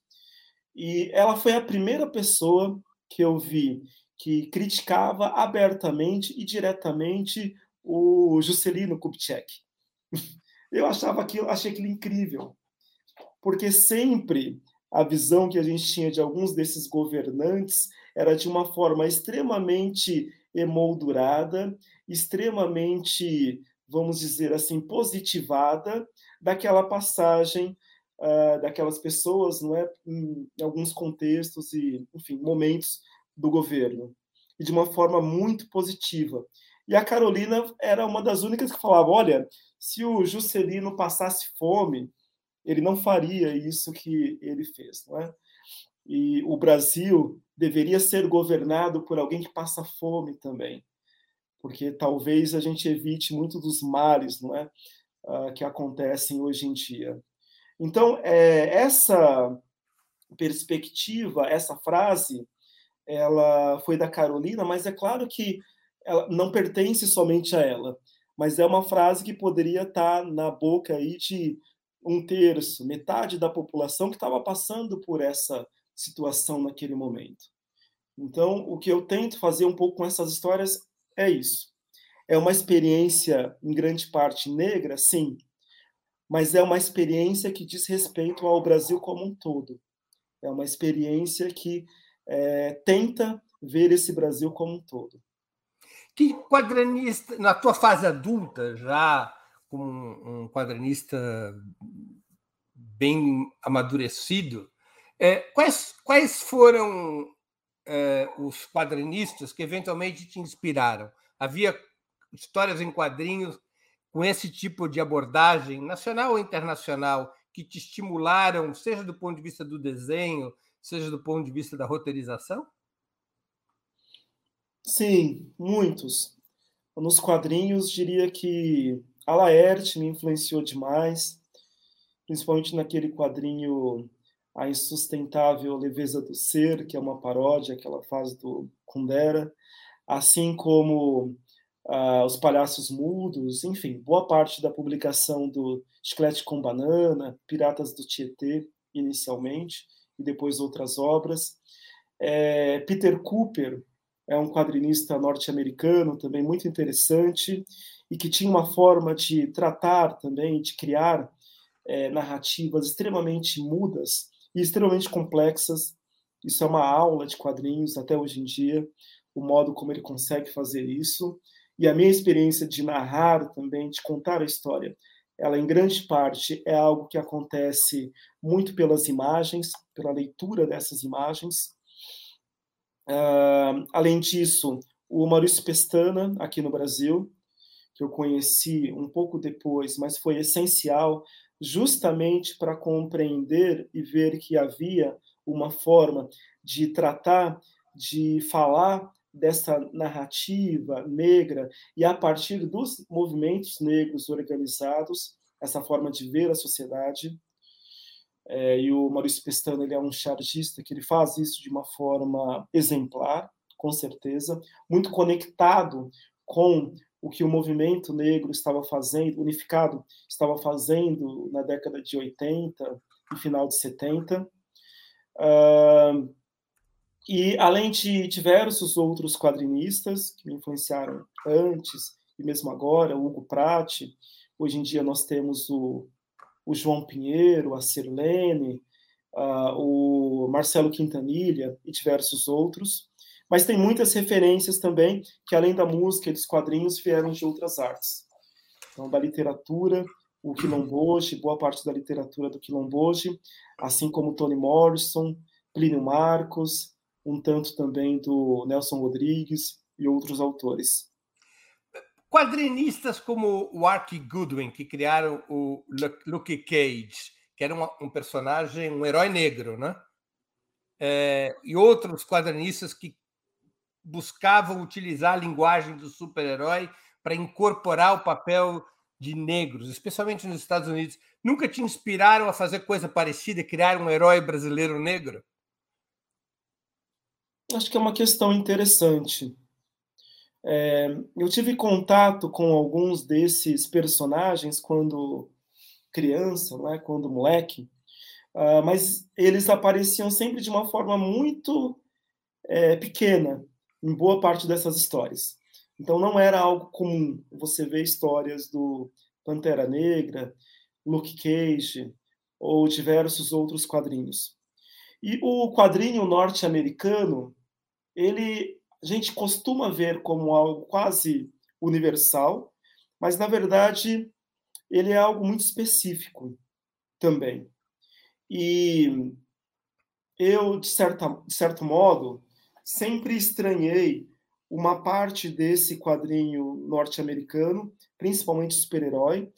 E ela foi a primeira pessoa que eu vi que criticava abertamente e diretamente o Juscelino Kubitschek. Eu achava aquilo, achei aquilo incrível, porque sempre a visão que a gente tinha de alguns desses governantes era de uma forma extremamente emoldurada, extremamente, vamos dizer assim, positivada daquela passagem uh, daquelas pessoas, não é, em, alguns contextos e, enfim, momentos do governo, e de uma forma muito positiva. E a Carolina era uma das únicas que falava: olha, se o Juscelino passasse fome, ele não faria isso que ele fez, não é? E o Brasil deveria ser governado por alguém que passa fome também, porque talvez a gente evite muito dos males, não é, uh, que acontecem hoje em dia. Então, é, essa perspectiva, essa frase, ela foi da Carolina, mas é claro que ela não pertence somente a ela, mas é uma frase que poderia estar na boca aí de um terço, metade da população que estava passando por essa situação naquele momento. Então, o que eu tento fazer um pouco com essas histórias é isso. É uma experiência, em grande parte, negra, sim, mas é uma experiência que diz respeito ao Brasil como um todo. É uma experiência que é, tenta ver esse Brasil como um todo. Que quadrinista, na tua fase adulta, já um quadrinista bem amadurecido, é, quais, quais foram é, os quadrinistas que eventualmente te inspiraram? Havia histórias em quadrinhos com esse tipo de abordagem, nacional ou internacional, que te estimularam, seja do ponto de vista do desenho, seja do ponto de vista da roteirização? Sim, muitos. Nos quadrinhos, diria que a Laerte me influenciou demais, principalmente naquele quadrinho A Insustentável Leveza do Ser, que é uma paródia que ela faz do Kundera, assim como uh, Os Palhaços Mudos, enfim, boa parte da publicação do Chiclete com Banana, Piratas do Tietê, inicialmente, e depois outras obras. É, Peter Cooper é um quadrinista norte-americano também muito interessante e que tinha uma forma de tratar também, de criar é, narrativas extremamente mudas e extremamente complexas. Isso é uma aula de quadrinhos até hoje em dia, o modo como ele consegue fazer isso. E a minha experiência de narrar também, de contar a história, ela em grande parte é algo que acontece muito pelas imagens, pela leitura dessas imagens. Uh, além disso, o Maurício Pestana, aqui no Brasil, que eu conheci um pouco depois, mas foi essencial justamente para compreender e ver que havia uma forma de tratar, de falar dessa narrativa negra e a partir dos movimentos negros organizados, essa forma de ver a sociedade. É, e o Maurício Pestana ele é um chargista que ele faz isso de uma forma exemplar, com certeza, muito conectado com o que o movimento negro estava fazendo, unificado, estava fazendo na década de 80 e final de 70. Uh, e além de diversos outros quadrinistas que me influenciaram antes e mesmo agora, o Hugo Prati, hoje em dia nós temos o, o João Pinheiro, a Sirlene, uh, o Marcelo Quintanilha e diversos outros. Mas tem muitas referências também que, além da música e dos quadrinhos, vieram de outras artes. Então, da literatura, o Quilomboje, boa parte da literatura do Quilomboje, assim como Toni Morrison, Plínio Marcos, um tanto também do Nelson Rodrigues e outros autores. Quadrinistas como o Art Goodwin, que criaram o Luke Cage, que era um, personagem, um herói negro, né? É, e outros quadrinistas que buscavam utilizar a linguagem do super-herói para incorporar o papel de negros, especialmente nos Estados Unidos. Nunca te inspiraram a fazer coisa parecida, criar um herói brasileiro negro? Acho que é uma questão interessante. É, eu tive contato com alguns desses personagens quando criança, né, quando moleque, uh, mas eles apareciam sempre de uma forma muito é, pequena em boa parte dessas histórias. Então não era algo comum você ver histórias do Pantera Negra, Luke Cage ou diversos outros quadrinhos. E o quadrinho norte-americano, ele a gente costuma ver como algo quase universal, mas na verdade ele é algo muito específico também. E eu, de, certa, de certo modo, sempre estranhei uma parte desse quadrinho norte-americano, principalmente super-herói,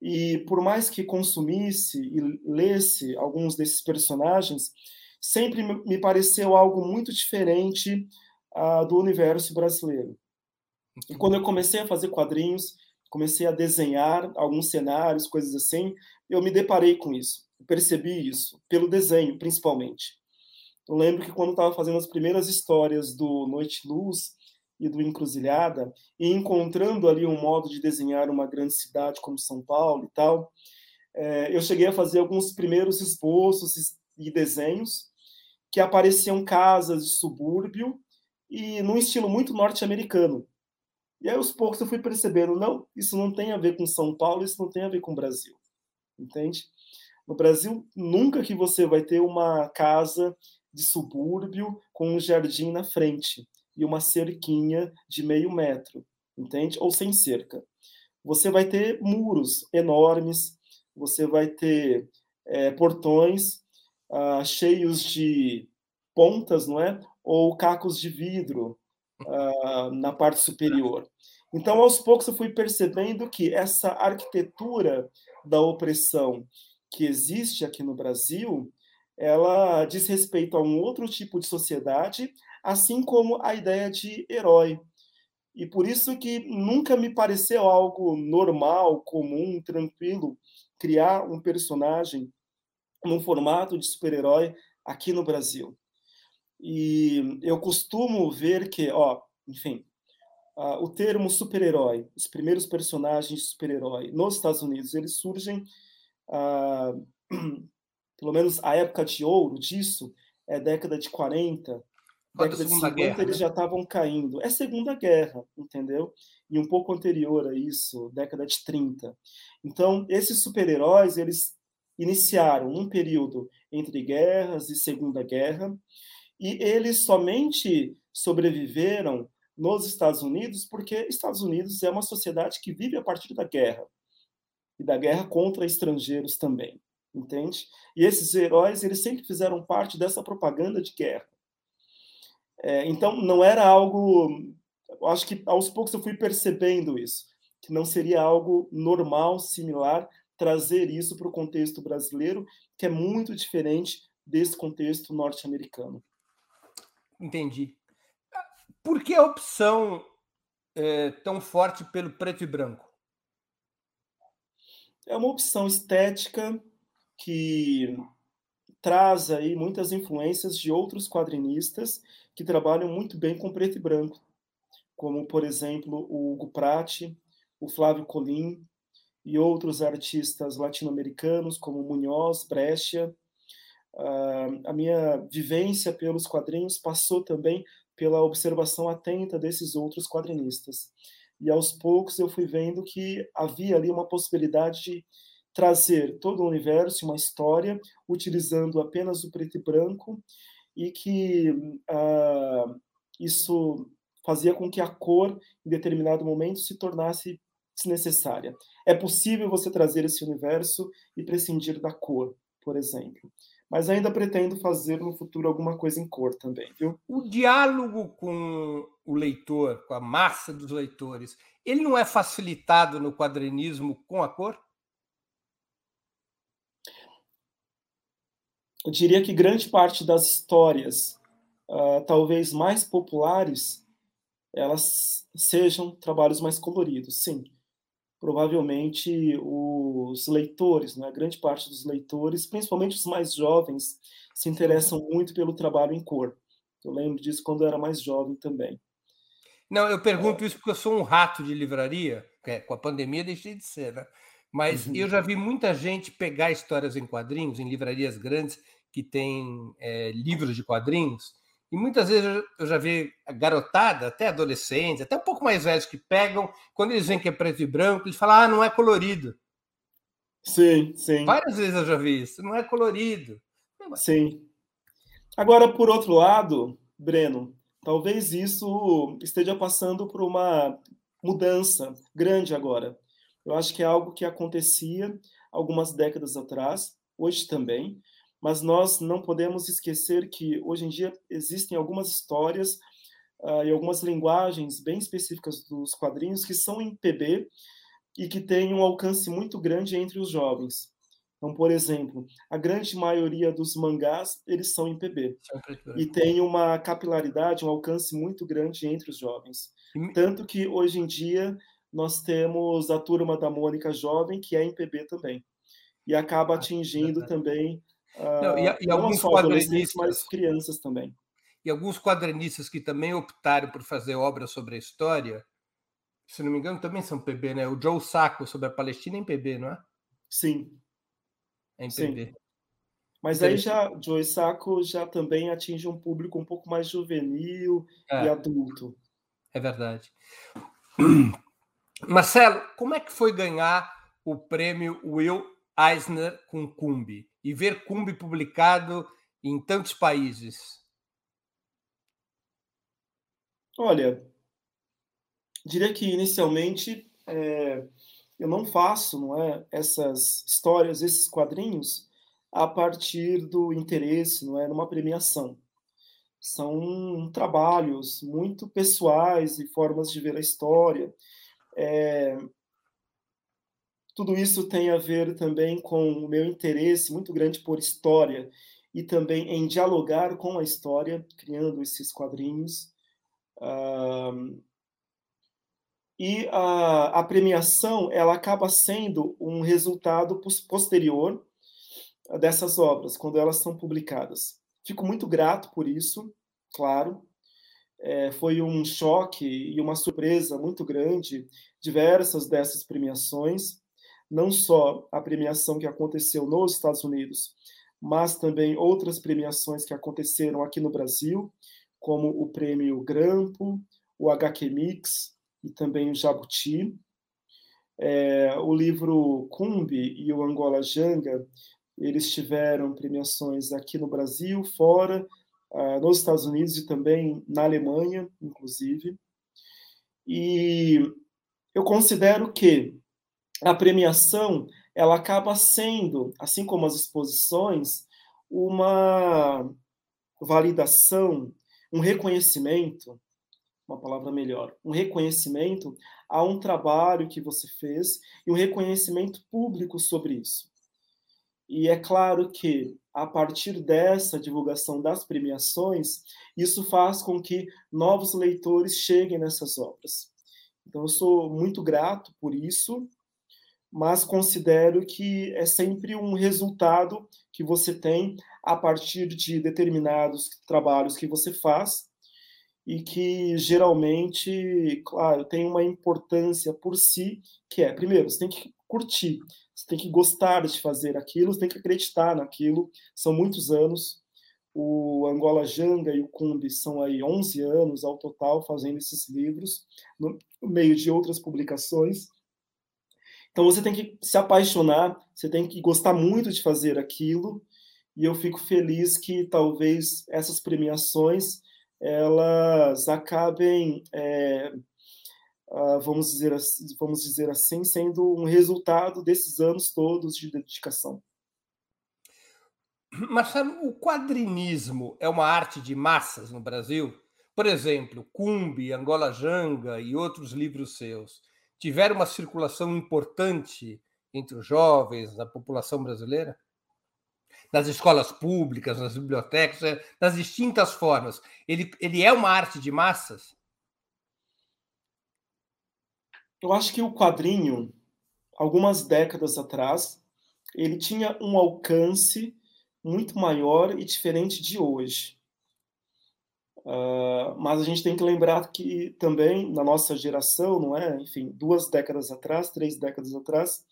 e por mais que consumisse e lesse alguns desses personagens, sempre me pareceu algo muito diferente uh, do universo brasileiro. E quando eu comecei a fazer quadrinhos, comecei a desenhar alguns cenários, coisas assim, eu me deparei com isso, percebi isso, pelo desenho, principalmente. Eu lembro que quando estava fazendo as primeiras histórias do Noite Luz e do Encruzilhada, e encontrando ali um modo de desenhar uma grande cidade como São Paulo e tal, é, eu cheguei a fazer alguns primeiros esboços e desenhos que apareciam casas de subúrbio e num estilo muito norte-americano. E aí, aos poucos, eu fui percebendo, não, isso não tem a ver com São Paulo, isso não tem a ver com o Brasil. Entende? No Brasil, nunca que você vai ter uma casa de subúrbio com um jardim na frente e uma cerquinha de meio metro, entende? Ou sem cerca. Você vai ter muros enormes, você vai ter é, portões ah, cheios de pontas, não é? Ou cacos de vidro ah, na parte superior. Então, aos poucos, eu fui percebendo que essa arquitetura da opressão que existe aqui no Brasil, ela diz respeito a um outro tipo de sociedade, assim como a ideia de herói. E por isso que nunca me pareceu algo normal, comum, tranquilo, criar um personagem num formato de super-herói aqui no Brasil. E eu costumo ver que, ó, enfim, uh, o termo super-herói, os primeiros personagens de super-herói nos Estados Unidos, eles surgem, uh, pelo menos a época de ouro disso, é década de 40, década de 50, guerra, eles né? já estavam caindo. É Segunda Guerra, entendeu? E um pouco anterior a isso, década de 30. Então, esses super-heróis, eles iniciaram um período entre guerras e Segunda Guerra, e eles somente sobreviveram nos Estados Unidos porque Estados Unidos é uma sociedade que vive a partir da guerra e da guerra contra estrangeiros também, entende? E esses heróis eles sempre fizeram parte dessa propaganda de guerra. É, então não era algo, acho que aos poucos eu fui percebendo isso, que não seria algo normal, similar trazer isso para o contexto brasileiro, que é muito diferente desse contexto norte-americano. Entendi. Por que a opção é, tão forte pelo preto e branco? É uma opção estética que traz aí muitas influências de outros quadrinistas que trabalham muito bem com preto e branco, como, por exemplo, o Hugo Prati, o Flávio Colim, e outros artistas latino-americanos, como Munhoz, Brescia. Uh, a minha vivência pelos quadrinhos passou também pela observação atenta desses outros quadrinistas. E aos poucos eu fui vendo que havia ali uma possibilidade de trazer todo o universo, uma história, utilizando apenas o preto e branco, e que uh, isso fazia com que a cor, em determinado momento, se tornasse desnecessária. É possível você trazer esse universo e prescindir da cor, por exemplo. Mas ainda pretendo fazer no futuro alguma coisa em cor também, viu? O diálogo com o leitor, com a massa dos leitores, ele não é facilitado no quadrinismo com a cor? Eu diria que grande parte das histórias, uh, talvez mais populares, elas sejam trabalhos mais coloridos, sim provavelmente os leitores, né, grande parte dos leitores, principalmente os mais jovens, se interessam muito pelo trabalho em cor. Eu lembro disso quando eu era mais jovem também. Não, eu pergunto é... isso porque eu sou um rato de livraria, é, com a pandemia deixei de ser, né? Mas uhum. eu já vi muita gente pegar histórias em quadrinhos, em livrarias grandes que têm é, livros de quadrinhos, e muitas vezes eu já vi a garotada, até adolescentes, até um pouco mais velhos, que pegam, quando eles veem que é preto e branco, eles falam, ah, não é colorido. Sim, sim. Várias vezes eu já vi isso, não é colorido. Sim. Agora, por outro lado, Breno, talvez isso esteja passando por uma mudança grande agora. Eu acho que é algo que acontecia algumas décadas atrás, hoje também, mas nós não podemos esquecer que hoje em dia existem algumas histórias uh, e algumas linguagens bem específicas dos quadrinhos que são em PB e que têm um alcance muito grande entre os jovens. Então, por exemplo, a grande maioria dos mangás, eles são em PB. E tem uma capilaridade, um alcance muito grande entre os jovens. Tanto que, hoje em dia, nós temos a Turma da Mônica Jovem, que é em PB também. E acaba ah, atingindo também não, e, e alguns quadrinistas, mas crianças também. E alguns quadrinistas que também optaram por fazer obras sobre a história, se não me engano, também são PB, né? O Joe Sacco sobre a Palestina é em PB, não é? Sim. É em PB. Sim. Mas aí já Joe Sacco já também atinge um público um pouco mais juvenil é. e adulto. É verdade. Marcelo, como é que foi ganhar o prêmio Will Eisner com Cumbi e ver Cumbi publicado em tantos países? Olha, diria que inicialmente é, eu não faço não é, essas histórias, esses quadrinhos, a partir do interesse, não é, numa premiação. São trabalhos muito pessoais e formas de ver a história. É, tudo isso tem a ver também com o meu interesse muito grande por história e também em dialogar com a história, criando esses quadrinhos. E a, a, premiação ela acaba sendo um resultado posterior dessas obras, quando elas são publicadas. Fico muito grato por isso, claro. é, foi um choque e uma surpresa muito grande diversas dessas premiações, não só a premiação que aconteceu nos Estados Unidos, mas também outras premiações que aconteceram aqui no Brasil, como o prêmio Grampo, o HQ Mix e também o Jabuti. É, o livro Cumbi e o Angola Janga, eles tiveram premiações aqui no Brasil, fora, uh, nos Estados Unidos e também na Alemanha, inclusive. E eu considero que a premiação ela acaba sendo, assim como as exposições, uma validação, um reconhecimento, uma palavra melhor, um reconhecimento a um trabalho que você fez e um reconhecimento público sobre isso. E é claro que, a partir dessa divulgação das premiações, isso faz com que novos leitores cheguem nessas obras. Então, eu sou muito grato por isso, mas considero que é sempre um resultado que você tem a partir de determinados trabalhos que você faz e que geralmente, claro, tem uma importância por si, que é, primeiro, você tem que curtir, você tem que gostar de fazer aquilo, você tem que acreditar naquilo. São muitos anos. O Angola Janga e o Cumbi são aí 11 anos ao total fazendo esses livros, no meio de outras publicações. Então você tem que se apaixonar, você tem que gostar muito de fazer aquilo. E eu fico feliz que talvez essas premiações elas acabem é, uh, vamos, dizer, vamos dizer assim, sendo um resultado desses anos todos de dedicação. Marcelo, o quadrinismo é uma arte de massas no Brasil? Por exemplo, Cumbi, Angola Janga e outros livros seus tiveram uma circulação importante entre os jovens, na população brasileira? Nas escolas públicas, nas bibliotecas, eh, nas distintas formas. Ele, ele é uma arte de massas? Eu acho que o quadrinho, algumas décadas atrás, ele tinha um alcance muito maior e diferente de hoje. Uh, mas a gente tem que lembrar que também na nossa geração, não é? Enfim, duas décadas atrás, três décadas atrás,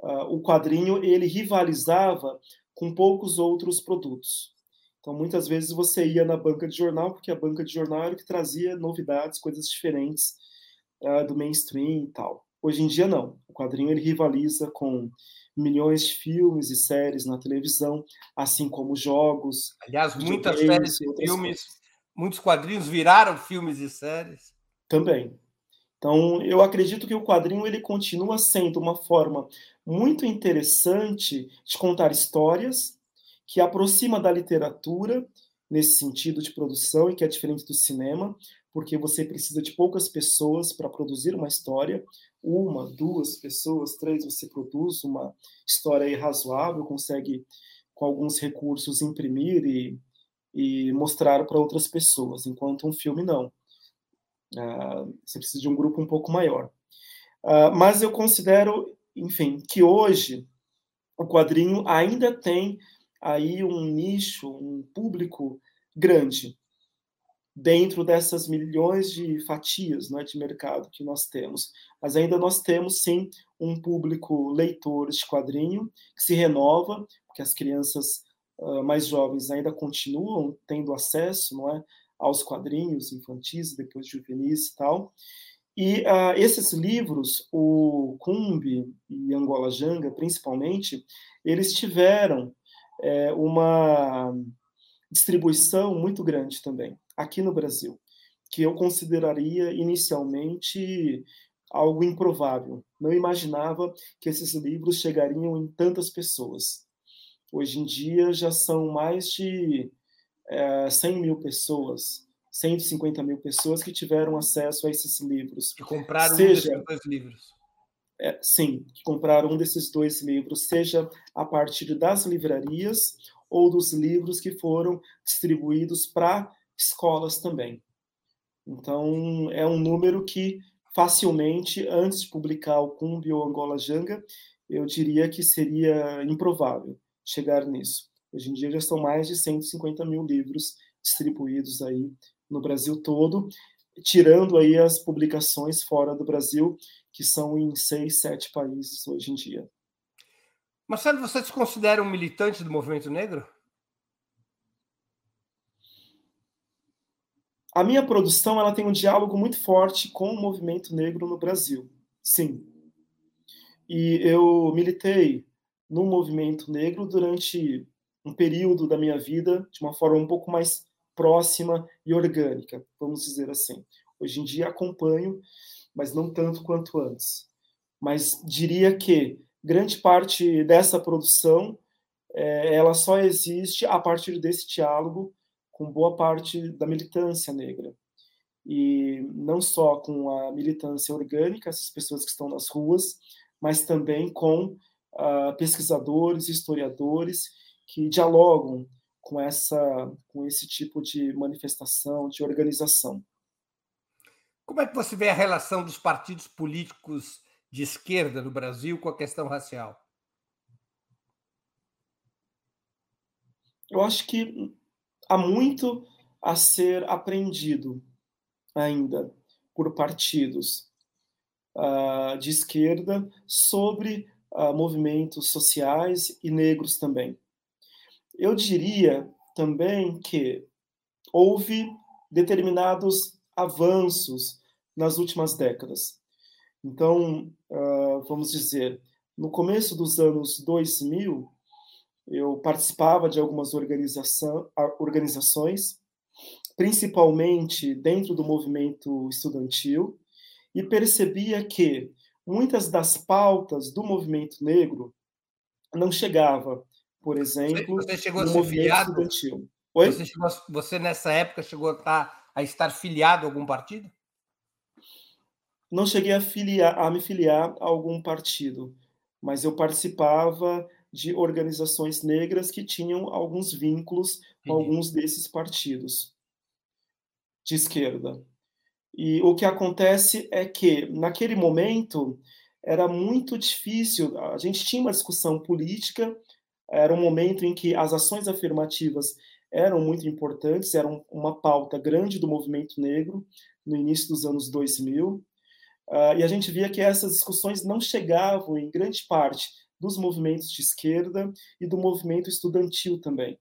uh, o quadrinho ele rivalizava com poucos outros produtos. Então, muitas vezes você ia na banca de jornal porque a banca de jornal era que trazia novidades, coisas diferentes uh, do mainstream e tal. Hoje em dia não. O quadrinho ele rivaliza com milhões de filmes e séries na televisão, assim como jogos. Aliás, muitas séries e filmes. Muitos quadrinhos viraram filmes e séries. Também. Então, eu acredito que o quadrinho ele continua sendo uma forma muito interessante de contar histórias que aproxima da literatura nesse sentido de produção e que é diferente do cinema, porque você precisa de poucas pessoas para produzir uma história. Uma, duas pessoas, três, você produz uma história razoável, consegue, com alguns recursos, imprimir e, e mostrar para outras pessoas, enquanto um filme não. Uh, você precisa de um grupo um pouco maior. Uh, mas eu considero, enfim, que hoje o quadrinho ainda tem aí um nicho, um público grande dentro dessas milhões de fatias né, de mercado que nós temos. Mas ainda nós temos, sim, um público leitor de quadrinho que se renova, porque as crianças mais jovens ainda continuam tendo acesso não é, aos quadrinhos infantis, depois juvenis e tal. E uh, esses livros, o Cumbi e Angola Janga, principalmente, eles tiveram é, uma distribuição muito grande também aqui no Brasil, que eu consideraria inicialmente algo improvável. Não imaginava que esses livros chegariam em tantas pessoas. Hoje em dia já são mais de é, 100 mil pessoas, 150 mil pessoas que tiveram acesso a esses livros. Que compraram seja, um desses dois livros. É, sim, que compraram um desses dois livros, seja a partir das livrarias ou dos livros que foram distribuídos para escolas também. Então, é um número que facilmente, antes de publicar o Cumbi ou Angola Janga, eu diria que seria improvável chegar nisso. Hoje em dia já são mais de 150 mil livros distribuídos aí no Brasil todo, tirando aí as publicações fora do Brasil, que são em seis, sete países hoje em dia. Marcelo, você se considera um militante do movimento negro? A minha produção ela tem um diálogo muito forte com o movimento negro no Brasil. Sim. E eu militei no movimento negro durante um período da minha vida de uma forma um pouco mais próxima e orgânica, vamos dizer assim. Hoje em dia acompanho, mas não tanto quanto antes. Mas diria que grande parte dessa produção é, ela só existe a partir desse diálogo com boa parte da militância negra e não só com a militância orgânica, essas pessoas que estão nas ruas, mas também com uh, pesquisadores, historiadores que dialogam com essa com esse tipo de manifestação, de organização. Como é que você vê a relação dos partidos políticos de esquerda no Brasil com a questão racial? Eu acho que há muito a ser aprendido ainda por partidos uh, de esquerda sobre uh, movimentos sociais e negros também. Eu diria também que houve determinados avanços nas últimas décadas. Então, uh, vamos dizer, no começo dos anos 2000, eu participava de algumas organizações, principalmente dentro do movimento estudantil, e percebia que muitas das pautas do movimento negro não chegava, por exemplo, você, chegou a movimento filiado? estudantil. Oi? Você, chegou, você, nessa época chegou a estar, a estar filiado a algum partido? Não cheguei a, filiar, a me filiar a algum partido, mas eu participava de organizações negras que tinham alguns vínculos com alguns desses partidos de esquerda. E o que acontece é que, naquele momento, era muito difícil, a gente tinha uma discussão política, era um momento em que as ações afirmativas eram muito importantes, eram uma pauta grande do movimento negro no início dos anos 2000, uh, ah, e a gente via que essas discussões não chegavam, em grande parte, dos movimentos de esquerda e do movimento estudantil também.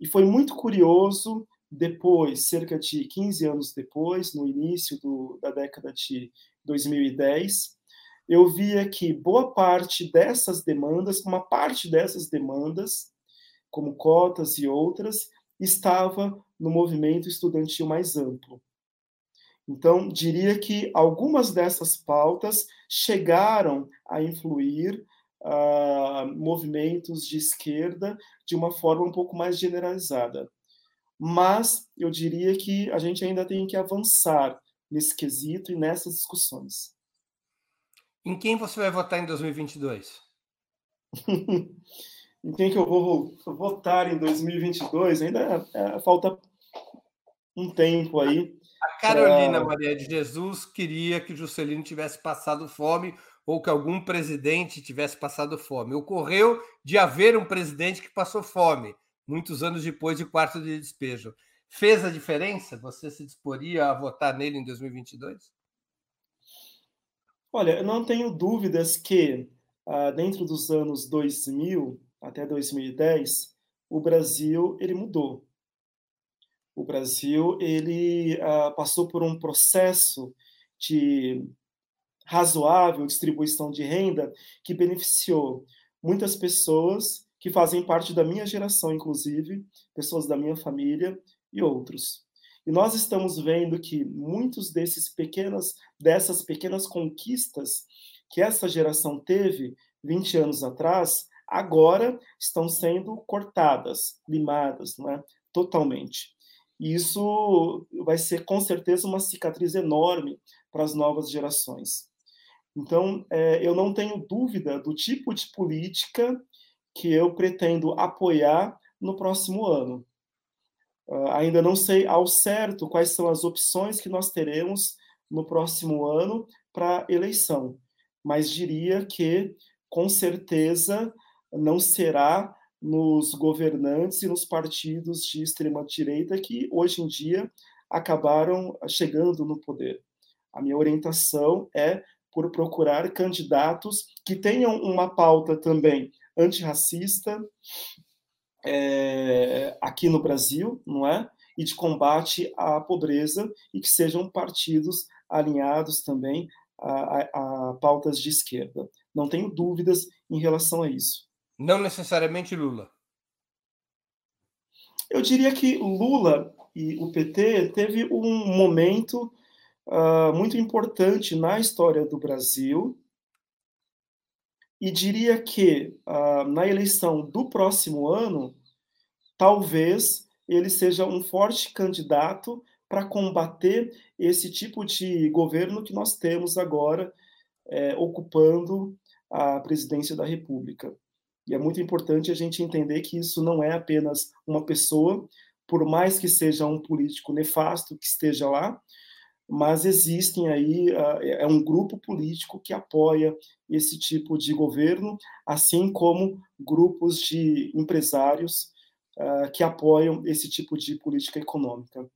E foi muito curioso, depois, cerca de 15 anos depois, no início do, da década de 2010, eu via que boa parte dessas demandas, uma parte dessas demandas, como cotas e outras, estava no movimento estudantil mais amplo. Então, diria que algumas dessas pautas chegaram a influir uh, movimentos de esquerda de uma forma um pouco mais generalizada. Mas eu diria que a gente ainda tem que avançar nesse quesito e nessas discussões. Em quem você vai votar em 2022? em quem que eu vou votar em 2022? Ainda é, é, falta um tempo aí. A Carolina pra... Maria de Jesus queria que Juscelino tivesse passado fome ou que algum presidente tivesse passado fome. Ocorreu de haver um presidente que passou fome, muitos anos depois de quarto de despejo. Fez a diferença? Você se disporia a votar nele em 2022? Olha, eu não tenho dúvidas que, ah, dentro dos anos 2000 até 2010, o Brasil ele mudou. O Brasil ele ah, passou por um processo de razoável distribuição de renda que beneficiou muitas pessoas que fazem parte da minha geração, inclusive, pessoas da minha família e outros. E nós estamos vendo que muitos desses pequenas dessas pequenas conquistas que essa geração teve 20 anos atrás, agora estão sendo cortadas, limadas, não é? Totalmente. E isso vai ser com certeza uma cicatriz enorme para as novas gerações. Então, é, eu não tenho dúvida do tipo de política que eu pretendo apoiar no próximo ano. Uh, ainda não sei ao certo quais são as opções que nós teremos no próximo ano para eleição, mas diria que, com certeza, não será nos governantes e nos partidos de extrema-direita que, hoje em dia, acabaram chegando no poder. A minha orientação é por procurar candidatos que tenham uma pauta também antirracista é, aqui no Brasil, não é? E de combate à pobreza e que sejam partidos alinhados também a, a, a pautas de esquerda. Não tenho dúvidas em relação a isso. Não necessariamente Lula. Eu diria que Lula e o PT teve um momento uh, muito importante na história do Brasil e diria que uh, na eleição do próximo ano, talvez ele seja um forte candidato para combater esse tipo de governo que nós temos agora é, ocupando a presidência da República. E é muito importante a gente entender que isso não é apenas uma pessoa, por mais que seja um político nefasto que esteja lá, mas existem aí, é um grupo político que apoia esse tipo de governo, assim como grupos de empresários que apoiam esse tipo de política econômica.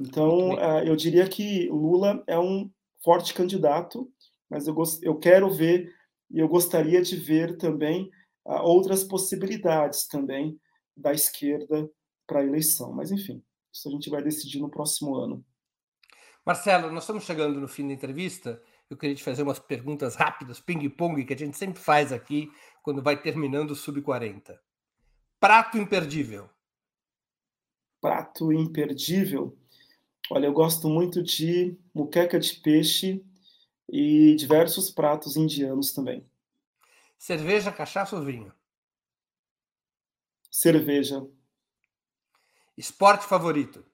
Então, eu diria que Lula é um forte candidato, mas eu, eu quero ver e eu gostaria de ver também outras possibilidades também da esquerda para a eleição. Mas, enfim, isso a gente vai decidir no próximo ano. Marcelo, nós estamos chegando no fim da entrevista. Eu queria te fazer umas perguntas rápidas, ping-pong, que a gente sempre faz aqui quando vai terminando o Sub-40. Prato imperdível. Prato imperdível? Olha, eu gosto muito de muqueca de peixe e diversos pratos indianos também. Cerveja, cachaça ou vinho? Cerveja. Esporte favorito?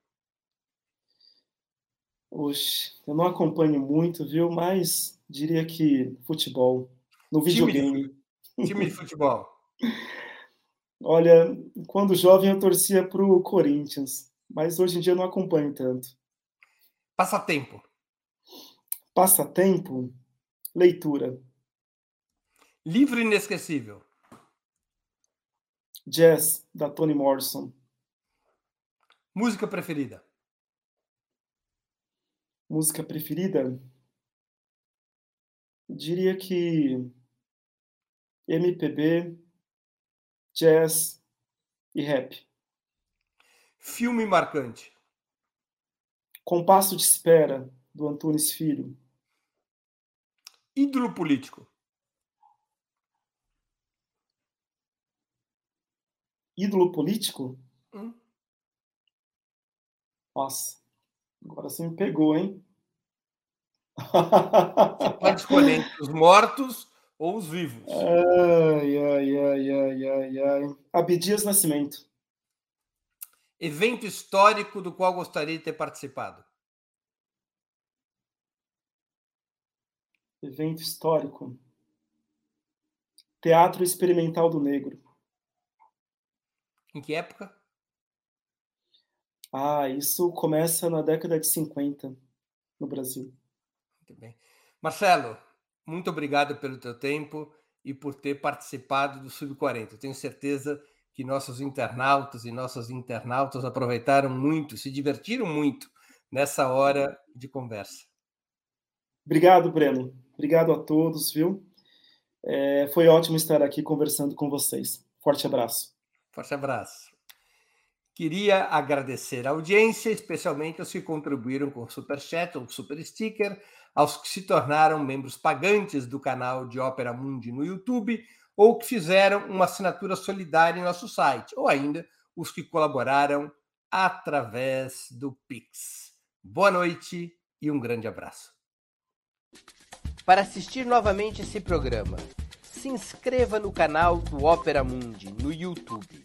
Oxe, eu não acompanho muito, viu? Mas diria que futebol. No videogame. Time de, time de futebol. Olha, quando jovem eu torcia para o Corinthians, mas hoje em dia eu não acompanho tanto. Passatempo. Passatempo? Leitura. Livro inesquecível. Jazz, da Toni Morrison. Música preferida. Música preferida? Diria que MPB, jazz e rap. Filme marcante. Compasso de Espera, do Antunes Filho. Ídolo político. ídolo político? Hum. Nossa, agora você me pegou, hein? Você pode escolher entre os mortos ou os vivos. Ai, ai, ai, ai, ai, ai. Abdias Nascimento. Evento histórico do qual gostaria de ter participado. Evento histórico. Teatro Experimental do Negro. Em que época? Ah, isso começa na década de 50 no Brasil. Muito bem. Marcelo, muito obrigado pelo teu tempo e por ter participado do Sub-40. Tenho certeza que nossos internautas e nossas internautas aproveitaram muito, se divertiram muito nessa hora de conversa. Obrigado, Breno. Obrigado a todos, viu? É, foi ótimo estar aqui conversando com vocês. Forte abraço. Forte abraço. Queria agradecer a audiência, especialmente aos que contribuíram com o Super Chat ou Super Sticker, aos que se tornaram membros pagantes do canal de Ópera Mundi no YouTube ou que fizeram uma assinatura solidária em nosso site, ou ainda os que colaboraram através do Pix. Boa noite e um grande abraço. Para assistir novamente esse programa, se inscreva no canal do Ópera Mundi no YouTube.